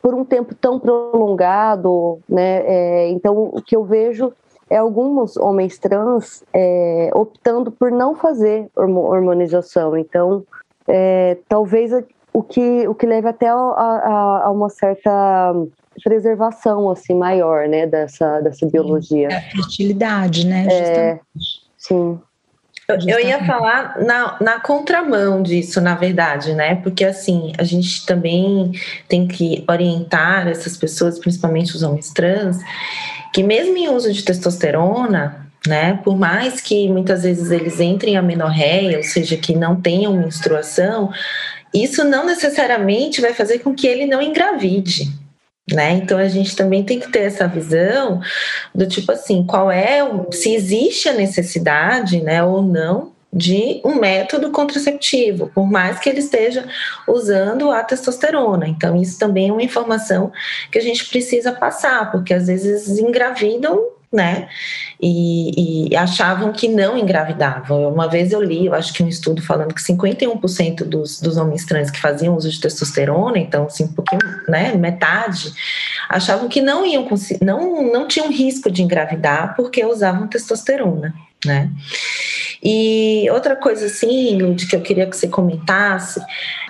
por um tempo tão prolongado, né? É, então, o que eu vejo é alguns homens trans é, optando por não fazer hormonização. Então, é, talvez o que, o que leva até a, a, a uma certa preservação assim maior, né, dessa dessa biologia. A fertilidade, né? É, sim. Eu ia falar na, na contramão disso, na verdade, né? Porque assim, a gente também tem que orientar essas pessoas, principalmente os homens trans, que mesmo em uso de testosterona, né? Por mais que muitas vezes eles entrem em amenorreia, ou seja, que não tenham menstruação, isso não necessariamente vai fazer com que ele não engravide. Né? Então a gente também tem que ter essa visão do tipo assim, qual é se existe a necessidade, né, ou não de um método contraceptivo, por mais que ele esteja usando a testosterona. Então isso também é uma informação que a gente precisa passar, porque às vezes engravidam né? E, e, achavam que não engravidavam. Uma vez eu li, eu acho que um estudo falando que 51% dos, dos homens trans que faziam uso de testosterona, então assim, um pouquinho, né, metade, achavam que não iam não não tinham risco de engravidar porque usavam testosterona, né? E outra coisa assim, Lud, que eu queria que você comentasse,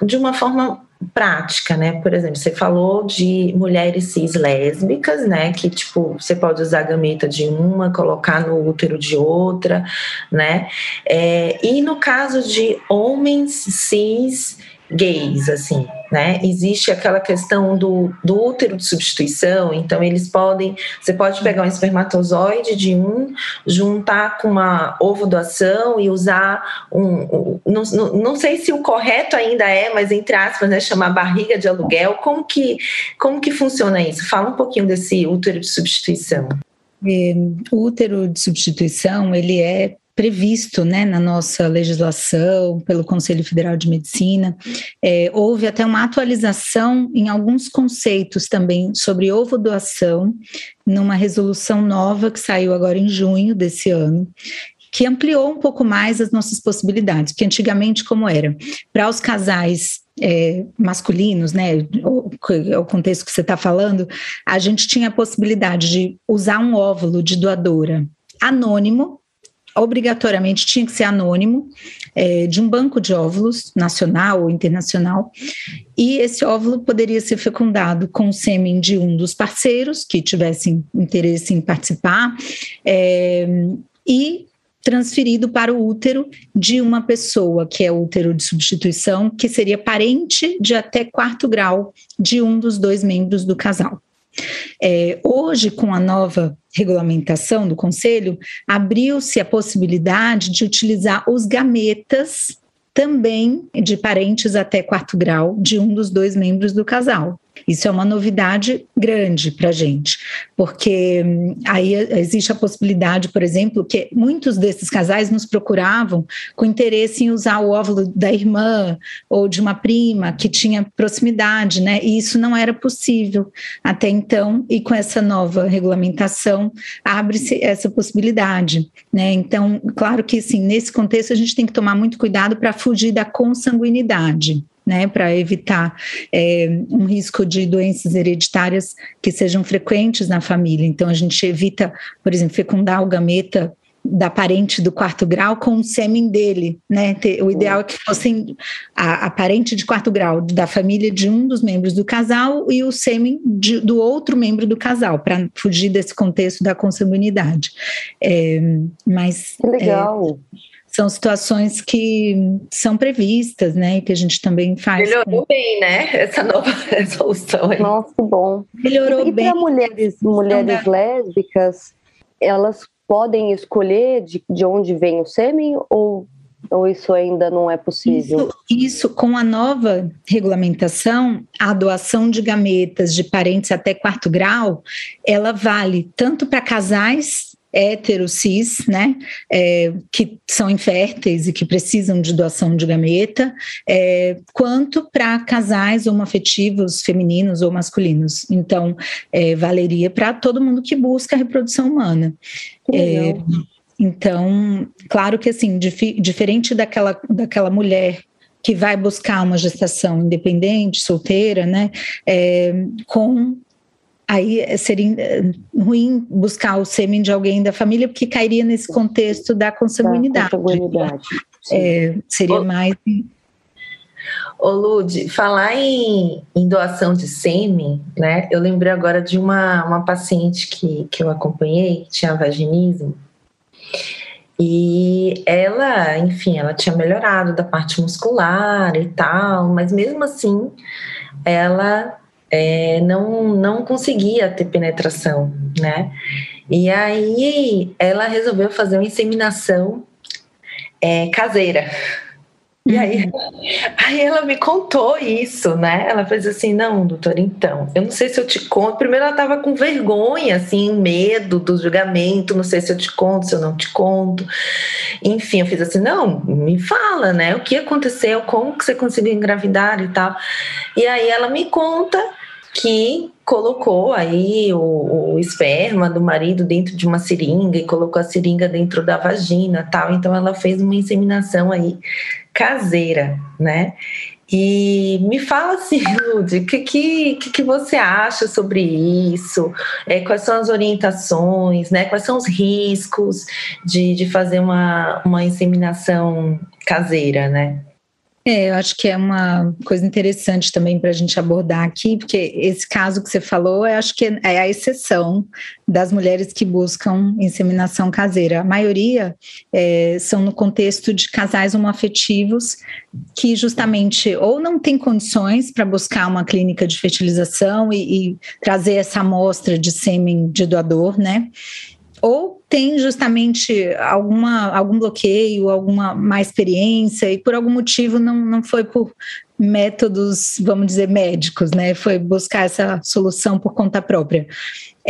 de uma forma prática, né? Por exemplo, você falou de mulheres cis lésbicas, né? Que tipo, você pode usar a gameta de uma, colocar no útero de outra, né? É, e no caso de homens cis gays, assim, né? Existe aquela questão do, do útero de substituição, então eles podem, você pode pegar um espermatozoide de um, juntar com uma ovo doação e usar um, um não, não, não, sei se o correto ainda é, mas entre aspas, né, chamar barriga de aluguel, como que, como que funciona isso? Fala um pouquinho desse útero de substituição. É, o útero de substituição, ele é previsto né, na nossa legislação, pelo Conselho Federal de Medicina. É, houve até uma atualização em alguns conceitos também sobre ovo doação, numa resolução nova que saiu agora em junho desse ano, que ampliou um pouco mais as nossas possibilidades, porque antigamente como era? Para os casais é, masculinos, né, o, o contexto que você está falando, a gente tinha a possibilidade de usar um óvulo de doadora anônimo, obrigatoriamente tinha que ser anônimo, é, de um banco de óvulos, nacional ou internacional, e esse óvulo poderia ser fecundado com o sêmen de um dos parceiros que tivessem interesse em participar, é, e transferido para o útero de uma pessoa que é útero de substituição, que seria parente de até quarto grau de um dos dois membros do casal. É, hoje, com a nova regulamentação do Conselho, abriu-se a possibilidade de utilizar os gametas também de parentes até quarto grau de um dos dois membros do casal. Isso é uma novidade grande para a gente, porque hum, aí existe a possibilidade, por exemplo, que muitos desses casais nos procuravam com interesse em usar o óvulo da irmã ou de uma prima que tinha proximidade, né? E isso não era possível até então, e com essa nova regulamentação abre-se essa possibilidade, né? Então, claro que sim, nesse contexto a gente tem que tomar muito cuidado para fugir da consanguinidade né, para evitar é, um risco de doenças hereditárias que sejam frequentes na família. Então, a gente evita, por exemplo, fecundar o gameta da parente do quarto grau com o sêmen dele, né? O ideal é que fossem a, a parente de quarto grau da família de um dos membros do casal e o sêmen de, do outro membro do casal, para fugir desse contexto da consanguinidade. É, mas que legal. É, são situações que são previstas, né? E que a gente também faz. Melhorou com... bem, né? Essa nova resolução aí. Nossa, que bom. Melhorou e, bem. E para mulheres, mulheres lésbicas, elas podem escolher de, de onde vem o sêmen ou ou isso ainda não é possível? Isso, isso, com a nova regulamentação, a doação de gametas de parentes até quarto grau, ela vale tanto para casais hétero, cis, né, é, que são inférteis e que precisam de doação de gameta, é, quanto para casais homoafetivos femininos ou masculinos. Então, é, valeria para todo mundo que busca a reprodução humana. É, então, claro que assim, dif diferente daquela, daquela mulher que vai buscar uma gestação independente, solteira, né, é, com aí seria eh, ruim buscar o sêmen de alguém da família, porque cairia nesse contexto da consanguinidade. Da consanguinidade. É, seria Ô, mais. Ô, Lud, falar em, em, doação de sêmen, né? Eu lembrei agora de uma, uma paciente que, que eu acompanhei, que tinha vaginismo. E ela, enfim, ela tinha melhorado da parte muscular e tal, mas mesmo assim, ela é, não, não conseguia ter penetração, né? E aí ela resolveu fazer uma inseminação é, caseira. E aí, uhum. aí ela me contou isso, né? Ela fez assim: não, doutor, então, eu não sei se eu te conto. Primeiro, ela estava com vergonha, assim, medo do julgamento, não sei se eu te conto, se eu não te conto. Enfim, eu fiz assim: não, me fala, né? O que aconteceu, como que você conseguiu engravidar e tal. E aí ela me conta que colocou aí o, o, esperma do marido dentro de uma seringa e colocou a seringa dentro da vagina tal. Então ela fez uma inseminação aí caseira, né? E me fala assim, Lud, o que, que, que você acha sobre isso? É, quais são as orientações, né? Quais são os riscos de, de fazer uma, uma inseminação caseira, né? É, eu acho que é uma coisa interessante também para a gente abordar aqui, porque esse caso que você falou, eu acho que é a exceção das mulheres que buscam inseminação caseira. A maioria é, são no contexto de casais homoafetivos que justamente ou não têm condições para buscar uma clínica de fertilização e, e trazer essa amostra de sêmen de doador, né? Ou tem justamente alguma, algum bloqueio, alguma má experiência e por algum motivo não, não foi por métodos, vamos dizer, médicos, né? Foi buscar essa solução por conta própria.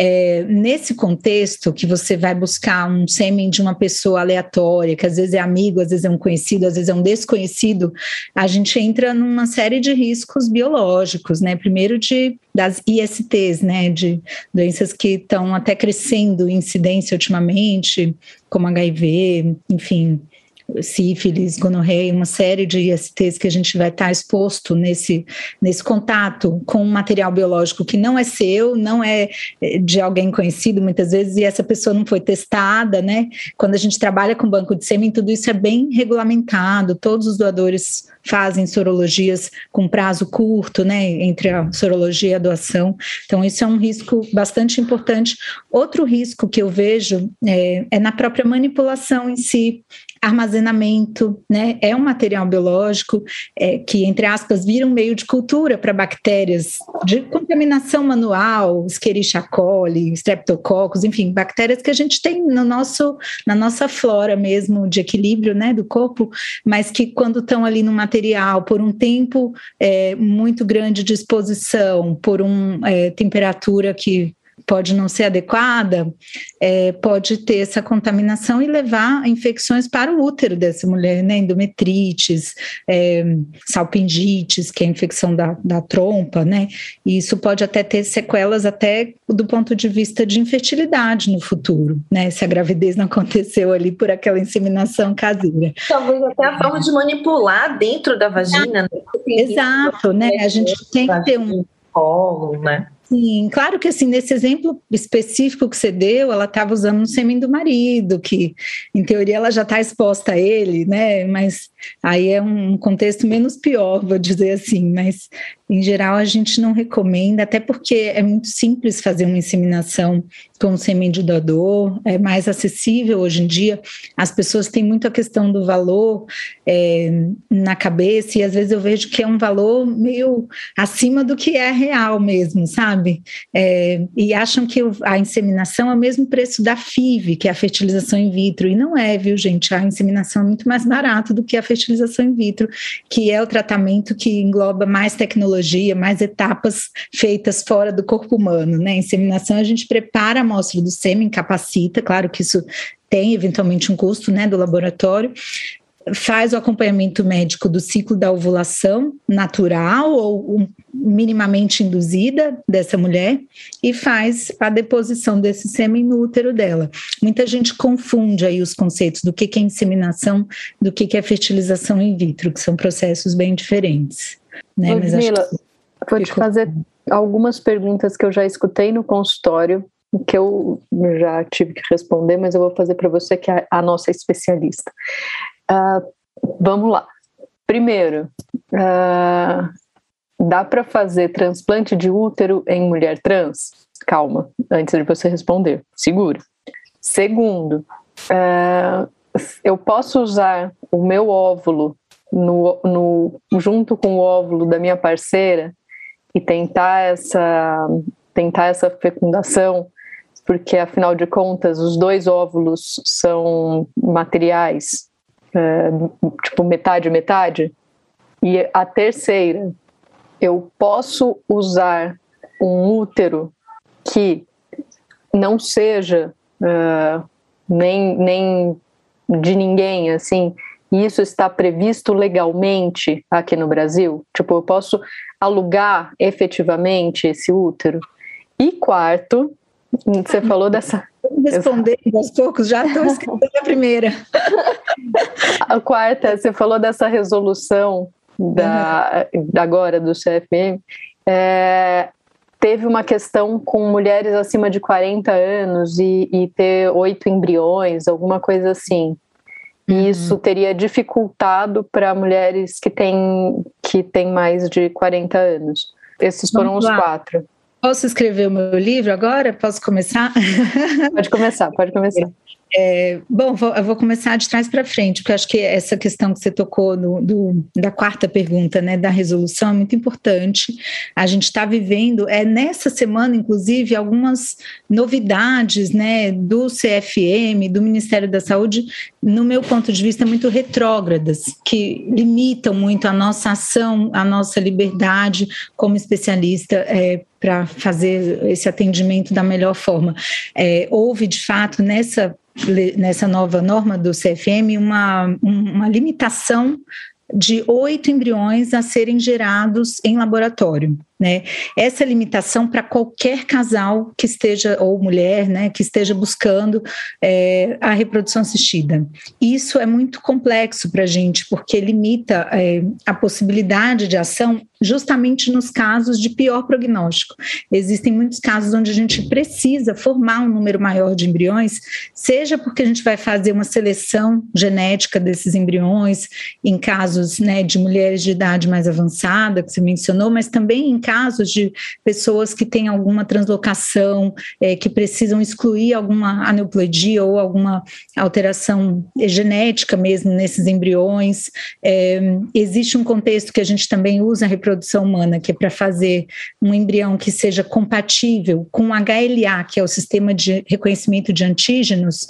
É, nesse contexto que você vai buscar um sêmen de uma pessoa aleatória, que às vezes é amigo, às vezes é um conhecido, às vezes é um desconhecido, a gente entra numa série de riscos biológicos, né? Primeiro de das ISTs, né, de doenças que estão até crescendo em incidência ultimamente, como HIV, enfim, sífilis, gonorreia, uma série de ISTs que a gente vai estar exposto nesse, nesse contato com um material biológico que não é seu, não é eh, de alguém conhecido muitas vezes, e essa pessoa não foi testada, né? Quando a gente trabalha com banco de sêmen, tudo isso é bem regulamentado, todos os doadores fazem sorologias com prazo curto, né, entre a sorologia e a doação. Então, isso é um risco bastante importante. Outro risco que eu vejo é, é na própria manipulação em si armazenamento, né? É um material biológico é, que, entre aspas, vira um meio de cultura para bactérias de contaminação manual, Escherichia coli, Streptococcus, enfim, bactérias que a gente tem no nosso, na nossa flora mesmo de equilíbrio, né, do corpo, mas que quando estão ali no material por um tempo é, muito grande de exposição, por uma é, temperatura que pode não ser adequada, é, pode ter essa contaminação e levar a infecções para o útero dessa mulher, né? Endometrites, é, salpingites, que é a infecção da, da trompa, né? E isso pode até ter sequelas até do ponto de vista de infertilidade no futuro, né? Se a gravidez não aconteceu ali por aquela inseminação caseira. Talvez até a forma de manipular dentro da vagina, né? Exato, né? A gente tem que ter um colo, né? Sim, claro que assim, nesse exemplo específico que você deu, ela estava usando um sêmen do marido, que em teoria ela já está exposta a ele, né? Mas aí é um contexto menos pior, vou dizer assim, mas em geral a gente não recomenda, até porque é muito simples fazer uma inseminação com sêmen de doador, é mais acessível hoje em dia. As pessoas têm muito a questão do valor é, na cabeça, e às vezes eu vejo que é um valor meio acima do que é real mesmo, sabe? É, e acham que a inseminação é o mesmo preço da FIV, que é a fertilização in vitro, e não é, viu, gente? A inseminação é muito mais barata do que a fertilização in vitro, que é o tratamento que engloba mais tecnologia, mais etapas feitas fora do corpo humano, né? inseminação a gente prepara a amostra do sêmen, capacita, claro que isso tem eventualmente um custo né, do laboratório, faz o acompanhamento médico do ciclo da ovulação natural ou minimamente induzida dessa mulher e faz a deposição desse sêmen no útero dela. Muita gente confunde aí os conceitos do que é inseminação, do que é fertilização in vitro, que são processos bem diferentes. Né? Mas Mila, que... vou te fazer algumas perguntas que eu já escutei no consultório que eu já tive que responder, mas eu vou fazer para você, que é a nossa especialista. Uh, vamos lá. Primeiro, uh, dá para fazer transplante de útero em mulher trans? Calma, antes de você responder. Seguro. Segundo, uh, eu posso usar o meu óvulo no, no, junto com o óvulo da minha parceira e tentar essa tentar essa fecundação porque afinal de contas os dois óvulos são materiais, é, tipo metade metade. E a terceira, eu posso usar um útero que não seja uh, nem, nem de ninguém, assim, e isso está previsto legalmente aqui no Brasil? Tipo, eu posso alugar efetivamente esse útero? E quarto, você falou dessa. Respondendo aos poucos, já estou escrevendo a primeira. A quarta, você falou dessa resolução da, uhum. agora do CFM. É, teve uma questão com mulheres acima de 40 anos e, e ter oito embriões, alguma coisa assim. E uhum. isso teria dificultado para mulheres que têm, que têm mais de 40 anos. Esses foram Vamos os lá. quatro. Posso escrever o meu livro agora? Posso começar? Pode começar, pode começar. É, bom, vou, eu vou começar de trás para frente, porque acho que essa questão que você tocou no, do, da quarta pergunta, né, da resolução, é muito importante. A gente está vivendo, é nessa semana, inclusive, algumas novidades, né, do CFM, do Ministério da Saúde, no meu ponto de vista, muito retrógradas, que limitam muito a nossa ação, a nossa liberdade como especialista é, para fazer esse atendimento da melhor forma. É, houve, de fato, nessa nessa nova norma do CFM uma, uma limitação de oito embriões a serem gerados em laboratório. Né? Essa limitação para qualquer casal que esteja, ou mulher, né, que esteja buscando é, a reprodução assistida. Isso é muito complexo para a gente, porque limita é, a possibilidade de ação justamente nos casos de pior prognóstico. Existem muitos casos onde a gente precisa formar um número maior de embriões, seja porque a gente vai fazer uma seleção genética desses embriões, em casos né, de mulheres de idade mais avançada, que você mencionou, mas também em casos de pessoas que têm alguma translocação, é, que precisam excluir alguma aneuploidia ou alguma alteração genética mesmo nesses embriões. É, existe um contexto que a gente também usa a reprodução humana, que é para fazer um embrião que seja compatível com HLA, que é o sistema de reconhecimento de antígenos,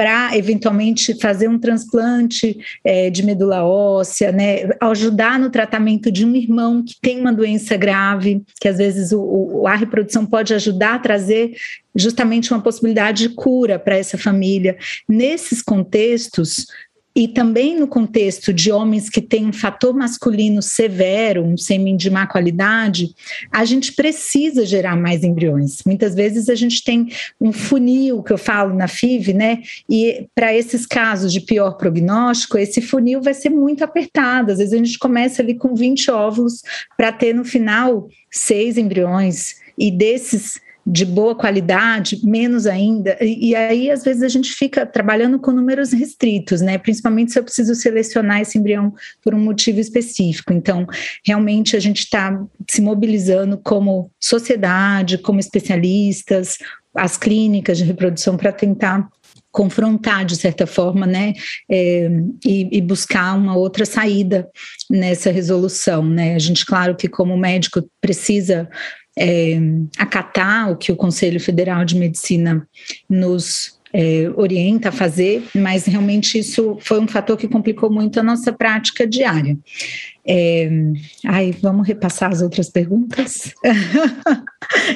para eventualmente fazer um transplante é, de medula óssea, né, ajudar no tratamento de um irmão que tem uma doença grave, que às vezes o, o, a reprodução pode ajudar a trazer justamente uma possibilidade de cura para essa família. Nesses contextos, e também no contexto de homens que têm um fator masculino severo, um sêmen de má qualidade, a gente precisa gerar mais embriões. Muitas vezes a gente tem um funil, que eu falo na FIV, né? E para esses casos de pior prognóstico, esse funil vai ser muito apertado. Às vezes a gente começa ali com 20 óvulos para ter no final seis embriões. E desses de boa qualidade, menos ainda. E, e, aí, às vezes, a gente fica trabalhando com números restritos, né? Principalmente se eu preciso selecionar esse embrião por um motivo específico. Então, realmente, a gente está se mobilizando como sociedade, como especialistas, as clínicas de reprodução para tentar confrontar de certa forma, né, é, e, e, buscar uma outra saída nessa resolução, né. A gente, claro, que como médico precisa é, acatar o que o Conselho Federal de Medicina nos é, orienta a fazer, mas realmente isso foi um fator que complicou muito a nossa prática diária. É, ai, vamos repassar as outras perguntas?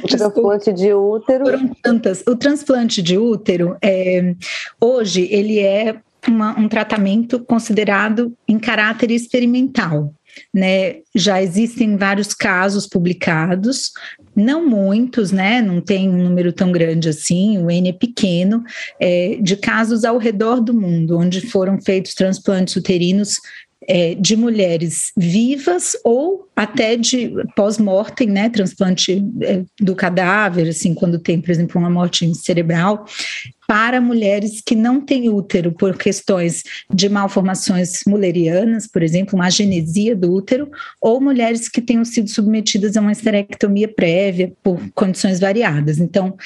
o transplante de útero. Foram tantas. O transplante de útero, é, hoje, ele é uma, um tratamento considerado em caráter experimental né? Já existem vários casos publicados, não muitos, né? Não tem um número tão grande assim, o N é pequeno, é, de casos ao redor do mundo, onde foram feitos transplantes uterinos é, de mulheres vivas ou até de pós-mortem, né, transplante é, do cadáver, assim, quando tem, por exemplo, uma morte cerebral, para mulheres que não têm útero por questões de malformações mullerianas, por exemplo, uma genesia do útero, ou mulheres que tenham sido submetidas a uma esterectomia prévia por condições variadas. Então,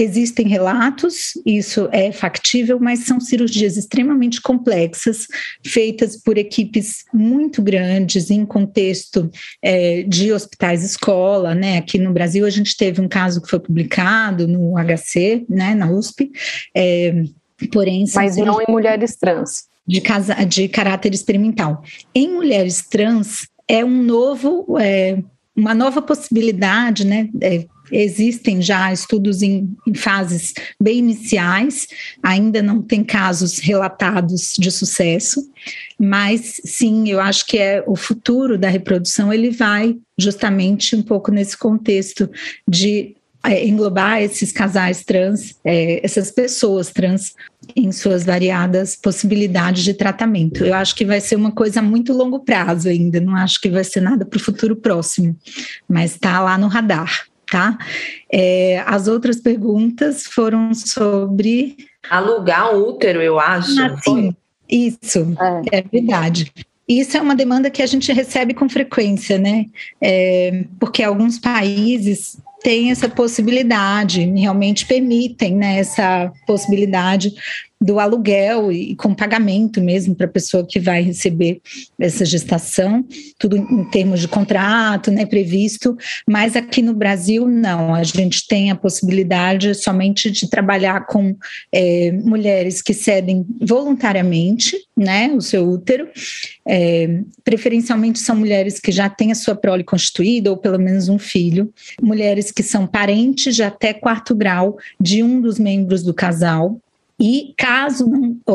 Existem relatos, isso é factível, mas são cirurgias extremamente complexas, feitas por equipes muito grandes, em contexto é, de hospitais escola. Né? Aqui no Brasil, a gente teve um caso que foi publicado no HC, né, na USP. É, porém, mas não em mulheres trans. De, casa, de caráter experimental. Em mulheres trans, é um novo. É, uma nova possibilidade, né? É, Existem já estudos em, em, fases bem iniciais, ainda não tem casos relatados de sucesso, mas sim, eu acho que é o futuro da reprodução, ele vai justamente um pouco nesse contexto de é, englobar esses casais trans, é, essas pessoas trans em suas variadas possibilidades de tratamento. Eu acho que vai ser uma coisa muito longo prazo ainda, não acho que vai ser nada para o futuro próximo, mas está lá no radar tá? É, as outras perguntas foram sobre. Alugar um útero, eu acho. Ah, sim, isso, é. é. verdade. Isso é uma demanda que a gente recebe com frequência, né? É, porque alguns países têm essa possibilidade, realmente permitem né, essa possibilidade do aluguel e com pagamento mesmo para a pessoa que vai receber essa gestação, tudo em termos de contrato, né, previsto, mas aqui no Brasil não, a gente tem a possibilidade somente de trabalhar com é, mulheres que cedem voluntariamente, né, o seu útero, é, preferencialmente são mulheres que já têm a sua prole constituída ou pelo menos um filho, mulheres que são parentes de até quarto grau de um dos membros do casal, e caso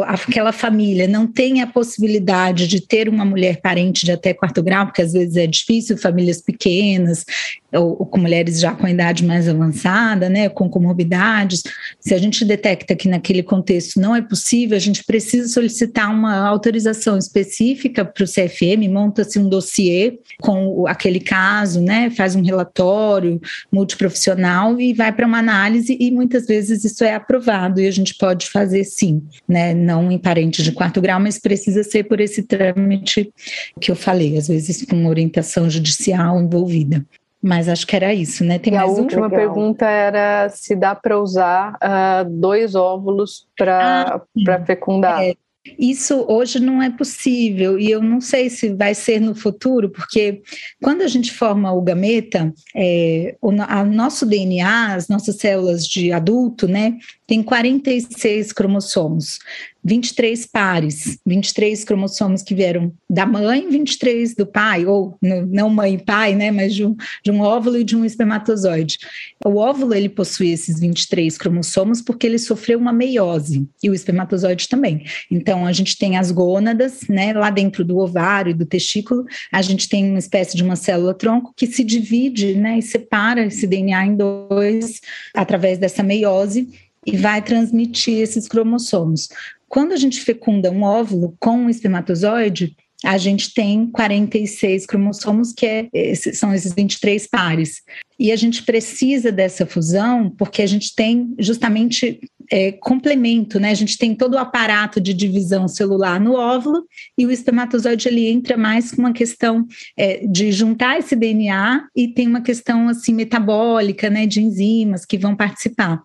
aquela família não tenha a possibilidade de ter uma mulher parente de até quarto grau, porque às vezes é difícil, famílias pequenas, ou, com mulheres já com a idade mais avançada, né, com comorbidades, se a gente detecta que naquele contexto não é possível, a gente precisa solicitar uma autorização específica para o CFM, monta-se um dossiê com aquele caso, né, faz um relatório multiprofissional e vai para uma análise e muitas vezes isso é aprovado e a gente pode fazer sim, né, não em parentes de quarto grau, mas precisa ser por esse trâmite que eu falei, às vezes com orientação judicial envolvida. Mas acho que era isso, né? Tem e a última pergunta era se dá para usar uh, dois óvulos para ah, fecundar. É, isso hoje não é possível e eu não sei se vai ser no futuro, porque quando a gente forma o gameta, é, o a nosso DNA, as nossas células de adulto, né, tem 46 cromossomos. 23 pares, 23 cromossomos que vieram da mãe, 23 do pai, ou no, não mãe e pai, né, mas de um, de um óvulo e de um espermatozoide. O óvulo, ele possui esses 23 cromossomos porque ele sofreu uma meiose, e o espermatozoide também. Então, a gente tem as gônadas, né, lá dentro do ovário e do testículo, a gente tem uma espécie de uma célula-tronco que se divide, né, e separa esse DNA em dois através dessa meiose, e vai transmitir esses cromossomos. Quando a gente fecunda um óvulo com um espermatozoide, a gente tem 46 cromossomos, que é, são esses 23 pares. E a gente precisa dessa fusão porque a gente tem justamente é, complemento, né? A gente tem todo o aparato de divisão celular no óvulo e o espermatozoide ele entra mais com uma questão é, de juntar esse DNA e tem uma questão assim metabólica, né? De enzimas que vão participar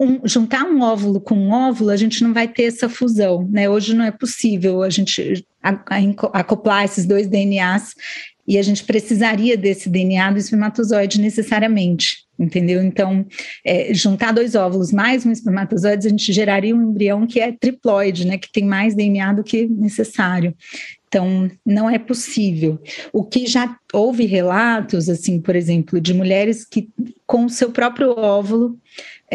um, juntar um óvulo com um óvulo, a gente não vai ter essa fusão, né? Hoje não é possível a gente acoplar esses dois DNAs e a gente precisaria desse DNA do espermatozoide necessariamente, entendeu? Então, é, juntar dois óvulos mais um espermatozoide, a gente geraria um embrião que é triploide, né? Que tem mais DNA do que necessário. Então, não é possível. O que já houve relatos, assim, por exemplo, de mulheres que com o seu próprio óvulo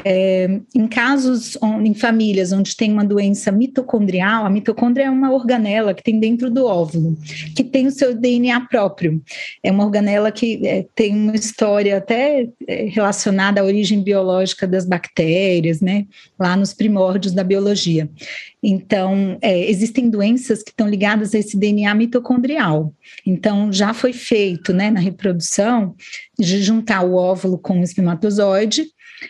é, em casos, em famílias onde tem uma doença mitocondrial, a mitocôndria é uma organela que tem dentro do óvulo, que tem o seu DNA próprio. É uma organela que é, tem uma história até é, relacionada à origem biológica das bactérias, né? Lá nos primórdios da biologia. Então, é, existem doenças que estão ligadas a esse DNA mitocondrial. Então, já foi feito, né, na reprodução, de juntar o óvulo com o espermatozoide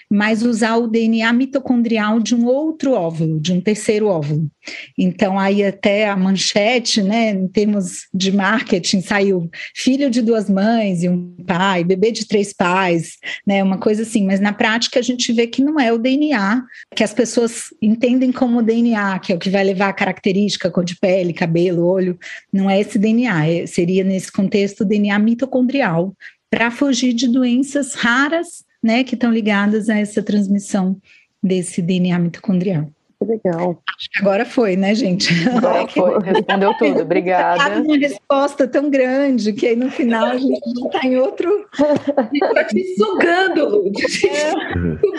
mas usar o DNA mitocondrial de um outro óvulo, de um terceiro óvulo. Então, aí até a manchete, né, em termos de marketing, saiu filho de duas mães e um pai, bebê de três pais, né, uma coisa assim, mas na prática a gente vê que não é o DNA que as pessoas entendem como DNA, que é o que vai levar a característica, cor de pele, cabelo, olho, não é esse DNA, é, seria nesse contexto o DNA mitocondrial, para fugir de doenças raras né, que estão ligadas a essa transmissão desse DNA mitocondrial. Que legal. Acho que agora foi, né, gente? Agora foi, respondeu tudo, obrigada. Uma resposta tão grande que aí no final a gente já está em outro. Está te sugando, Lud.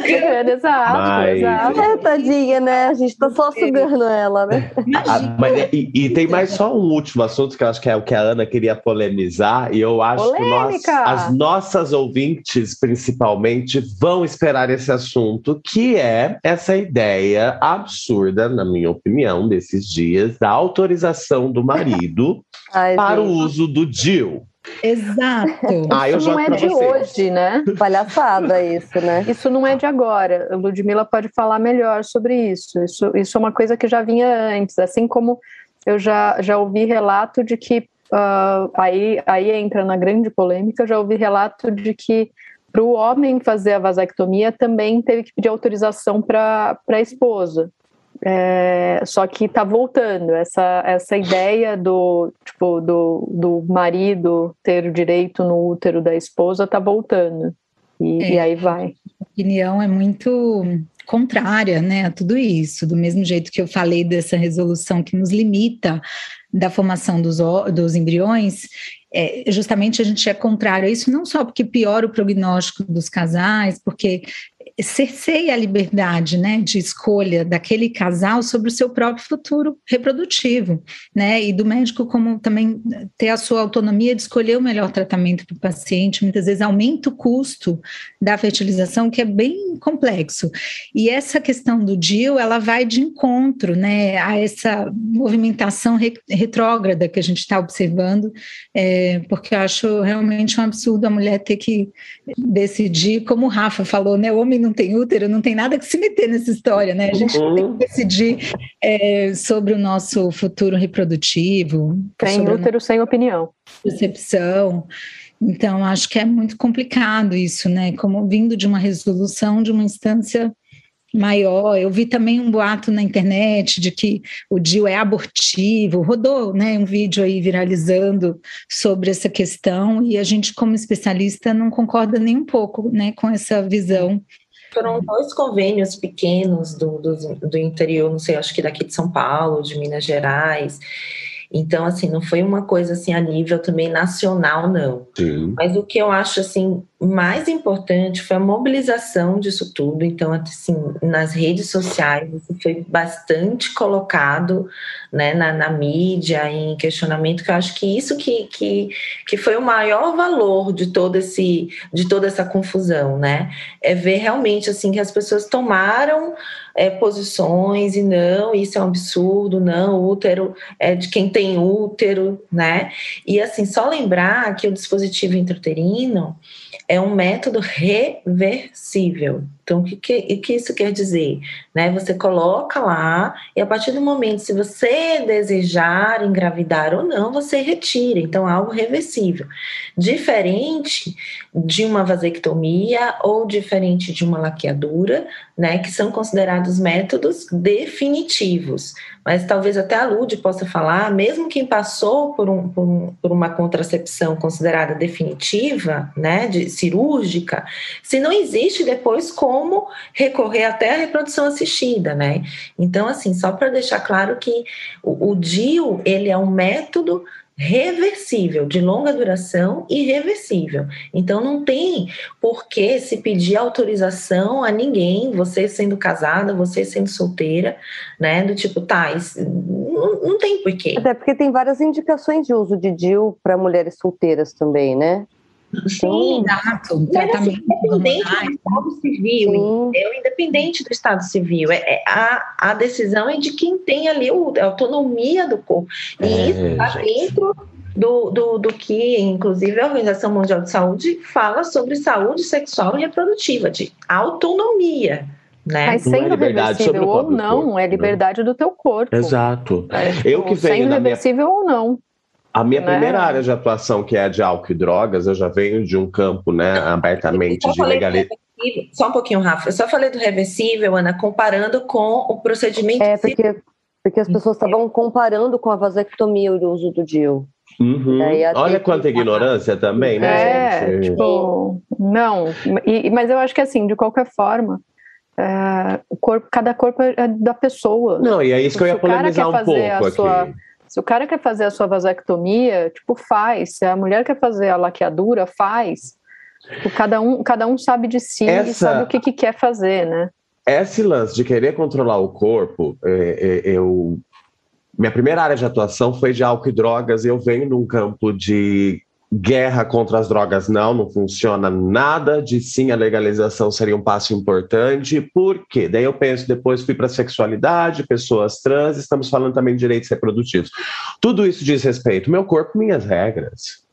É. exato, mas... exato. É, tadinha, né? A gente está só sugando ela, né? Ah, mas, é, e, e, tem mais só um último assunto que eu acho que é o que a Ana queria polemizar, e eu acho Polêmica. que nós, as nossas ouvintes, principalmente, vão esperar esse assunto, que é essa ideia absurda, na minha opinião, desses dias, da autorização do marido Ai, para gente. o uso do DIL. Exato. Ah, isso não é de hoje, né? Palhaçada isso, né? Isso não é de agora. A Ludmilla pode falar melhor sobre isso. Isso, isso é uma coisa que já vinha antes, assim como eu já, já ouvi relato de que uh, aí, aí entra na grande polêmica, já ouvi relato de que para o homem fazer a vasectomia também teve que pedir autorização para a esposa. É, só que está voltando essa, essa ideia do tipo do, do marido ter o direito no útero da esposa está voltando e, é, e, aí vai. A opinião é muito contrária, né, a tudo isso. Do mesmo jeito que eu falei dessa resolução que nos limita da formação dos, dos embriões, é, justamente a gente é contrário a isso, não só porque piora o prognóstico dos casais, porque cerceia a liberdade né, de escolha daquele casal sobre o seu próprio futuro reprodutivo, né? E do médico como também ter a sua autonomia de escolher o melhor tratamento para o paciente, muitas vezes aumenta o custo da fertilização, que é bem complexo. E essa questão do DIL, ela vai de encontro né, a essa movimentação re retrógrada que a gente está observando, é, porque eu acho realmente um absurdo a mulher ter que decidir, como o Rafa falou, né? O homem não tem útero, não tem nada que se meter nessa história, né? A gente uhum. tem que decidir é, sobre o nosso futuro reprodutivo. Tem útero sem opinião. Percepção. Então, acho que é muito complicado isso, né? Como vindo de uma resolução de uma instância maior. Eu vi também um boato na internet de que o DIU é abortivo. Rodou, né, um vídeo aí viralizando sobre essa questão e a gente como especialista não concorda nem um pouco, né, com essa visão foram dois convênios pequenos do, do, do interior, não sei, acho que daqui de São Paulo, de Minas Gerais, então, assim, não foi uma coisa assim a nível também nacional, não. Sim. Mas o que eu acho assim mais importante foi a mobilização disso tudo. Então, assim, nas redes sociais, isso foi bastante colocado né, na, na mídia, em questionamento, que eu acho que isso que, que, que foi o maior valor de todo esse de toda essa confusão, né? É ver realmente assim que as pessoas tomaram é, posições e não, isso é um absurdo, não, útero é de quem tem útero, né? E assim, só lembrar que o dispositivo intrauterino é um método reversível. Então, o que, que, que, isso quer dizer? Né? Você coloca lá e a partir do momento, se você desejar engravidar ou não, você retira. Então, algo reversível. Diferente de uma vasectomia ou diferente de uma laqueadura, né? Que são considerados métodos definitivos. Mas talvez até a Lude possa falar, mesmo quem passou por, um, por, um, por uma contracepção considerada definitiva, né? De cirúrgica, se não existe depois como como recorrer até a reprodução assistida, né? Então, assim, só para deixar claro que o, o DIU, ele é um método reversível, de longa duração e reversível. Então não tem por que se pedir autorização a ninguém, você sendo casada, você sendo solteira, né? Do tipo, tá, isso, não, não tem porquê. Até porque tem várias indicações de uso de DIU para mulheres solteiras também, né? Sim, exato. Tratamento independente do Estado Civil, é independente do Estado Civil. É, é, a, a decisão é de quem tem ali o, a autonomia do corpo. E é, isso está dentro do, do, do que, inclusive, a Organização Mundial de Saúde fala sobre saúde sexual e reprodutiva, de autonomia. Né? Mas sendo é reversível ou não, corpo, é liberdade né? do teu corpo. Exato. É, tipo, eu que venho sendo reversível minha... ou não. A minha né? primeira área de atuação, que é a de álcool e drogas, eu já venho de um campo né, abertamente de legalização. Só um pouquinho, Rafa. Eu só falei do reversível, Ana, comparando com o procedimento. É, porque, porque as pessoas estavam comparando com a vasectomia o uso do DIU. Uhum. Olha quanta ignorância também, né? É, gente? tipo, não. E, mas eu acho que assim, de qualquer forma, é, o corpo, cada corpo é da pessoa. Não, e é isso que eu ia polemizar um pouco aqui. Sua, se o cara quer fazer a sua vasectomia, tipo, faz. Se a mulher quer fazer a laqueadura, faz. Tipo, cada um, cada um sabe de si Essa... e sabe o que, que quer fazer, né? Esse lance de querer controlar o corpo, é, é, eu minha primeira área de atuação foi de álcool e drogas. Eu venho de um campo de guerra contra as drogas não, não funciona nada, de sim a legalização seria um passo importante, por quê? Daí eu penso, depois fui para sexualidade, pessoas trans, estamos falando também de direitos reprodutivos. Tudo isso diz respeito, meu corpo, minhas regras.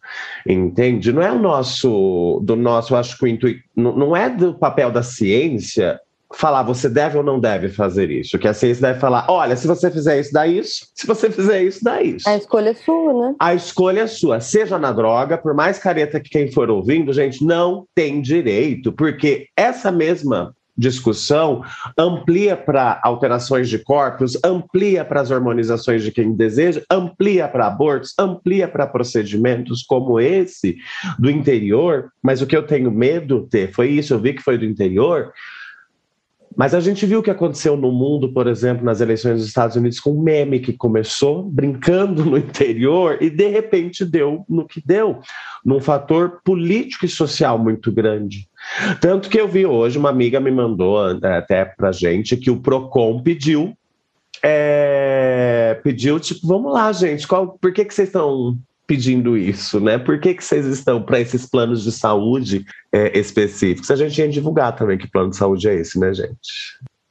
Entende? Não é o nosso, do nosso, acho que o intuito, não é do papel da ciência falar você deve ou não deve fazer isso. Que a ciência deve falar: olha, se você fizer isso, dá isso. Se você fizer isso, dá isso. A escolha é sua, né? A escolha é sua. Seja na droga, por mais careta que quem for ouvindo, gente, não tem direito, porque essa mesma discussão amplia para alterações de corpos, amplia para as hormonizações de quem deseja, amplia para abortos, amplia para procedimentos como esse do interior. Mas o que eu tenho medo ter foi isso, eu vi que foi do interior. Mas a gente viu o que aconteceu no mundo, por exemplo, nas eleições dos Estados Unidos, com um meme que começou brincando no interior e de repente deu no que deu, num fator político e social muito grande. Tanto que eu vi hoje, uma amiga me mandou é, até pra gente que o PROCON pediu. É, pediu, tipo, vamos lá, gente, qual, por que, que vocês estão pedindo isso, né? Por que, que vocês estão para esses planos de saúde é, específicos? A gente ia divulgar também que plano de saúde é esse, né, gente?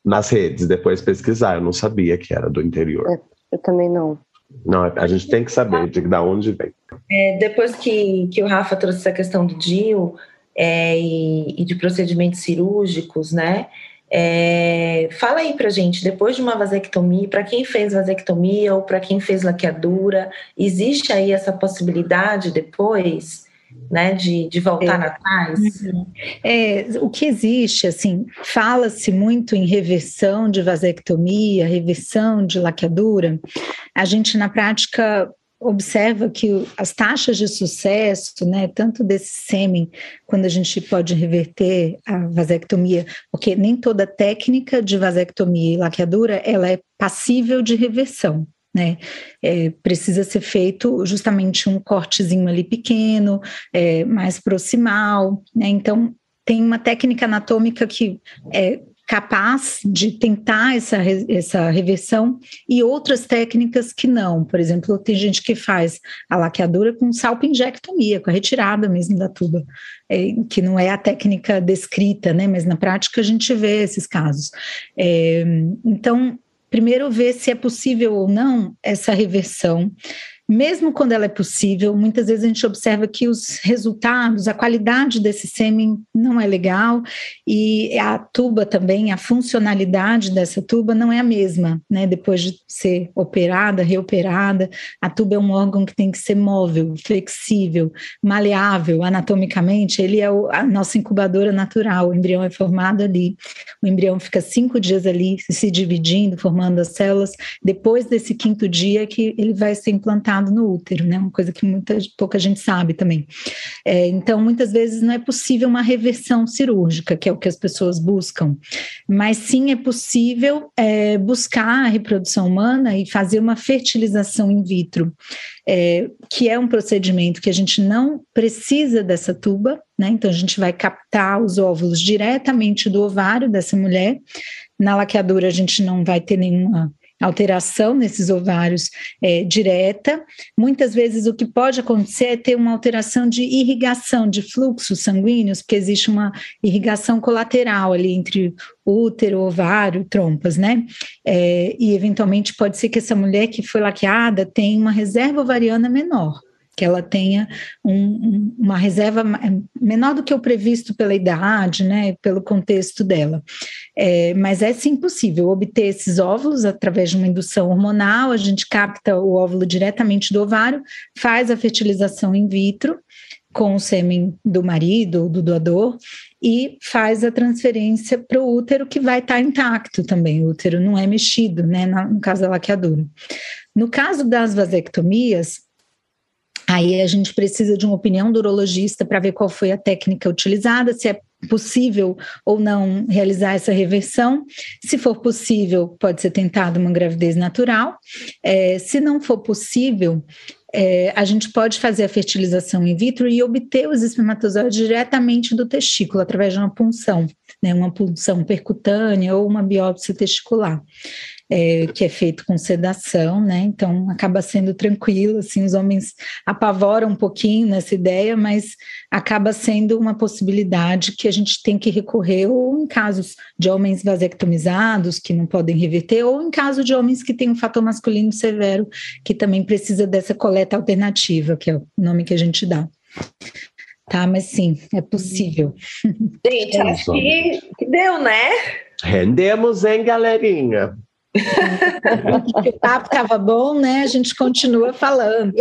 Nas redes, depois pesquisar. Eu não sabia que era do interior. É, eu também não. Não, a gente tem que saber de da onde vem. É, depois que, que o Rafa trouxe essa questão do DIU é, e, e de procedimentos cirúrgicos, né? É, fala aí pra gente, depois de uma vasectomia, para quem fez vasectomia ou para quem fez laqueadura, existe aí essa possibilidade depois? Né, de, de voltar é, atrás? Uhum. É, o que existe, assim, fala-se muito em reversão de vasectomia, reversão de laqueadura. A gente, na prática, observa que as taxas de sucesso, né, tanto desse sêmen, quando a gente pode reverter a vasectomia, porque nem toda técnica de vasectomia e laqueadura, ela é passível de reversão. Né? É, precisa ser feito justamente um cortezinho ali pequeno, é, mais proximal, né? Então tem uma técnica anatômica que é capaz de tentar essa, essa reversão e outras técnicas que não. Por exemplo, tem gente que faz a laqueadura com salpingectomia, com a retirada mesmo da tuba, é, que não é a técnica descrita, né? Mas na prática a gente vê esses casos. É, então, primeiro ver se é possível ou não essa reversão mesmo quando ela é possível, muitas vezes a gente observa que os resultados, a qualidade desse sêmen não é legal e a tuba também, a funcionalidade dessa tuba não é a mesma, né? Depois de ser operada, reoperada, a tuba é um órgão que tem que ser móvel, flexível, maleável anatomicamente. Ele é a nossa incubadora natural. O embrião é formado ali. O embrião fica cinco dias ali se dividindo, formando as células. Depois desse quinto dia que ele vai ser implantado no útero, né? Uma coisa que muita, pouca gente sabe também. É, então, muitas vezes não é possível uma reversão cirúrgica, que é o que as pessoas buscam, mas sim é possível é, buscar a reprodução humana e fazer uma fertilização in vitro, é, que é um procedimento que a gente não precisa dessa tuba, né? Então, a gente vai captar os óvulos diretamente do ovário dessa mulher. Na laqueadura, a gente não vai ter nenhuma alteração nesses ovários é, direta. Muitas vezes o que pode acontecer é ter uma alteração de irrigação de fluxos sanguíneos, porque existe uma irrigação colateral ali entre útero, ovário, trompas, né? É, e eventualmente pode ser que essa mulher que foi laqueada tenha uma reserva ovariana menor que ela tenha um, uma reserva menor do que o previsto pela idade, né, pelo contexto dela. É, mas é sim possível obter esses óvulos através de uma indução hormonal, a gente capta o óvulo diretamente do ovário, faz a fertilização in vitro com o sêmen do marido, do doador, e faz a transferência para o útero, que vai estar tá intacto também. O útero não é mexido, né, no caso da laqueadura. No caso das vasectomias, Aí a gente precisa de uma opinião do urologista para ver qual foi a técnica utilizada, se é possível ou não realizar essa reversão. Se for possível, pode ser tentado uma gravidez natural. É, se não for possível, é, a gente pode fazer a fertilização in vitro e obter os espermatozoides diretamente do testículo, através de uma punção, né, uma punção percutânea ou uma biópsia testicular é, que é feito com sedação, né? Então acaba sendo tranquilo, assim, os homens apavoram um pouquinho nessa ideia, mas acaba sendo uma possibilidade que a gente tem que recorrer ou em casos de homens vasectomizados que não podem reverter, ou em caso de homens que têm um fator masculino severo que também precisa dessa coleta alternativa, que é o nome que a gente dá. Tá, mas sim, é possível. Gente, acho que, que deu, né? Rendemos, hein, galerinha? O papo estava bom, né? A gente continua falando.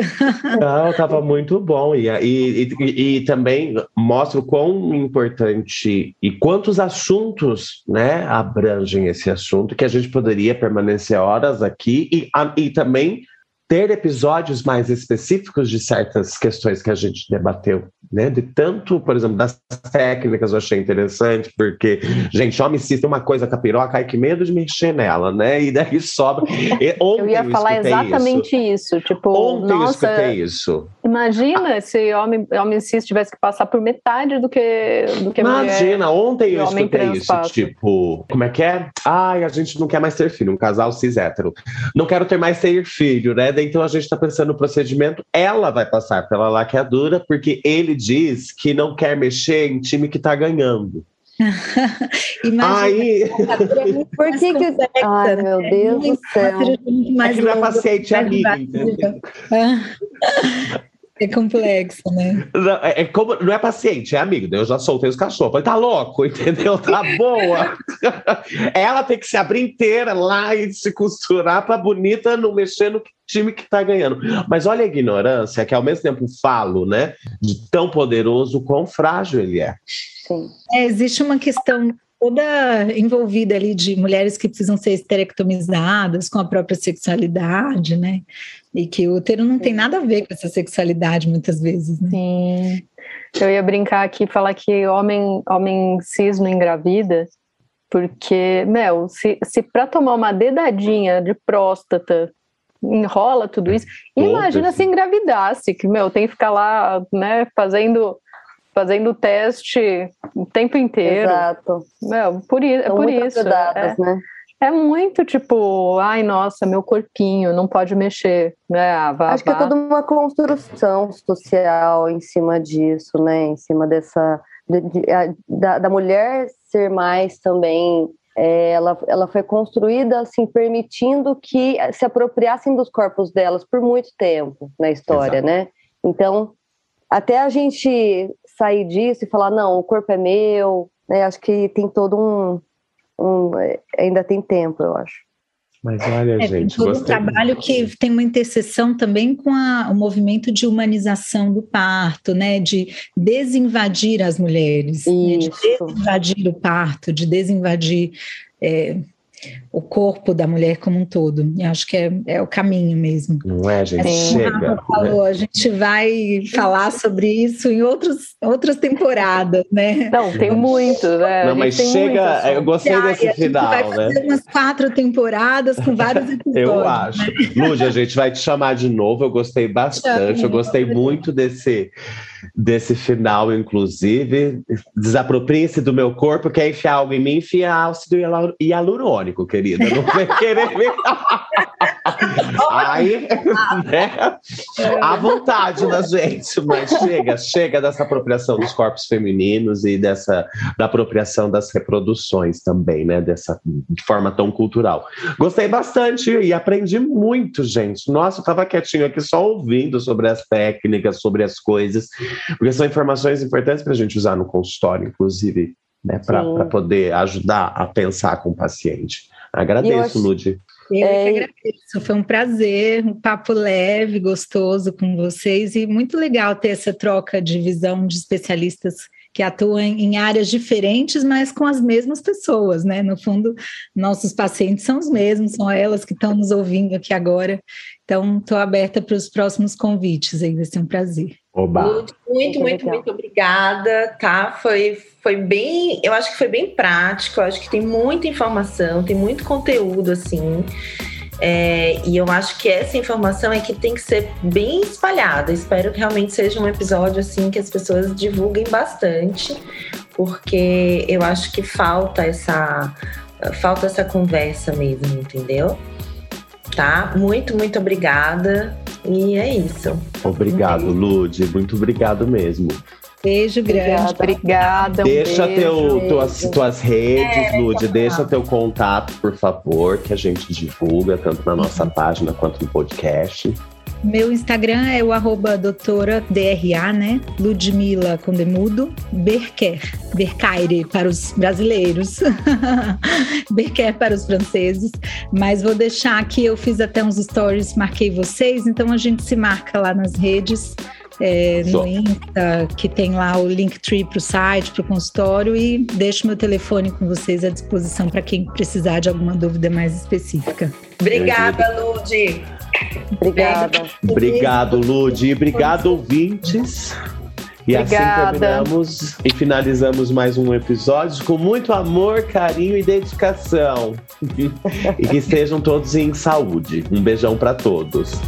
Não, estava muito bom. E, e, e, e, também mostra o quão importante e quantos assuntos né, abrangem esse assunto, que a gente poderia permanecer horas aqui e, e também ter episódios mais específicos de certas questões que a gente debateu, né? De tanto, por exemplo, das técnicas eu achei interessante, porque, gente, homem cis tem uma coisa com a piroca, ai que medo de mexer nela, né? E daí sobra. E, eu ia falar exatamente isso. isso. Tipo, ontem nossa, eu escutei isso. Imagina se homem, homem cis tivesse que passar por metade do que, do que Imagina, mulher, ontem eu escutei isso, tipo, como é que é? Ai, a gente não quer mais ter filho, um casal cis hétero. Não quero ter mais ter filho, né? Então a gente está pensando no procedimento, ela vai passar pela laqueadura, porque ele diz que não quer mexer em time que está ganhando. Imagina, Aí... por que que... Ai, meu né? Deus do céu. É que não é paciente, é amiga, entendeu? É complexo, né? Não é, é, como, não é paciente, é amigo. Eu já soltei os cachorros. Falei, tá louco, entendeu? Tá boa. Ela tem que se abrir inteira lá e se costurar pra bonita não mexer no time que tá ganhando. Mas olha a ignorância, que ao mesmo tempo falo, né? De tão poderoso, quão frágil ele é. Sim. É, existe uma questão toda envolvida ali de mulheres que precisam ser esterectomizadas com a própria sexualidade, né? E que o útero não tem nada a ver com essa sexualidade, muitas vezes, né? Sim. Eu ia brincar aqui falar que homem, homem cis não engravida, porque, Mel, se, se para tomar uma dedadinha de próstata enrola tudo isso, imagina se engravidasse, que, meu, tem que ficar lá, né, fazendo fazendo teste o tempo inteiro. Exato. Meu, por, é por isso. é, né? É muito tipo, ai, nossa, meu corpinho não pode mexer. Né? Ah, vá, Acho vá. que é toda uma construção social em cima disso, né? Em cima dessa. De, de, da, da mulher ser mais também é, ela, ela foi construída assim permitindo que se apropriassem dos corpos delas por muito tempo na história, Exato. né? Então, até a gente sair disso e falar, não, o corpo é meu, né? Acho que tem todo um, um ainda tem tempo, eu acho. Mas olha, é, gente, todo um trabalho que tem uma interseção também com a, o movimento de humanização do parto, né? De desinvadir as mulheres, né? de desinvadir o parto, de desinvadir é, o corpo da mulher como um todo. E acho que é, é o caminho mesmo. Não é, gente? É, chega. Falou, a gente vai falar sobre isso em outros, outras temporadas, né? Não, tem muito, né? Não, mas chega. eu gostei desse final, vai né? Fazer umas quatro temporadas com vários episódios. eu acho. Né? Lúcia, a gente vai te chamar de novo. Eu gostei bastante. Eu gostei muito desse desse final, inclusive. Desapropriem-se do meu corpo, quer enfiar algo em mim, enfia ácido hialurônico, querida. Não vai querer ver. Aí, né? À vontade da gente, mas chega, chega dessa apropriação dos corpos femininos e dessa da apropriação das reproduções também, né? Dessa de forma tão cultural. Gostei bastante e aprendi muito, gente. Nossa, eu tava quietinho aqui só ouvindo sobre as técnicas, sobre as coisas. Porque são informações importantes para a gente usar no consultório, inclusive, né, para poder ajudar a pensar com o paciente. Agradeço, eu Ludi. Eu é... que agradeço, foi um prazer, um papo leve, gostoso com vocês e muito legal ter essa troca de visão de especialistas que atuam em áreas diferentes, mas com as mesmas pessoas, né? No fundo, nossos pacientes são os mesmos, são elas que estão nos ouvindo aqui agora. Então, estou aberta para os próximos convites aí, vai ser um prazer. Oba. Muito, muito, muito, muito obrigada, tá? Foi, foi bem, eu acho que foi bem prático, eu acho que tem muita informação, tem muito conteúdo, assim. É, e eu acho que essa informação é que tem que ser bem espalhada. Espero que realmente seja um episódio assim que as pessoas divulguem bastante, porque eu acho que falta essa falta essa conversa mesmo, entendeu? Tá? Muito, muito obrigada. E é isso. Obrigado, um Lude. Muito obrigado mesmo. Beijo grande. Obrigada. Um deixa beijo, teu, tuas, tuas redes, é, Lude. Deixa teu contato, por favor, que a gente divulga, tanto na nossa uhum. página quanto no podcast. Meu Instagram é o arroba doutora DRA, né? Ludmila com demudo, Berker, Bercaire para os brasileiros, Berker para os franceses. Mas vou deixar aqui, eu fiz até uns stories, marquei vocês, então a gente se marca lá nas redes. É, no Insta, que tem lá o Linktree para o site, para o consultório, e deixo meu telefone com vocês à disposição para quem precisar de alguma dúvida mais específica. Obrigada, Ludi. Obrigada. Obrigado, Ludi. Obrigado, ouvintes. E assim Obrigada. assim terminamos e finalizamos mais um episódio com muito amor, carinho e dedicação. e que estejam todos em saúde. Um beijão para todos.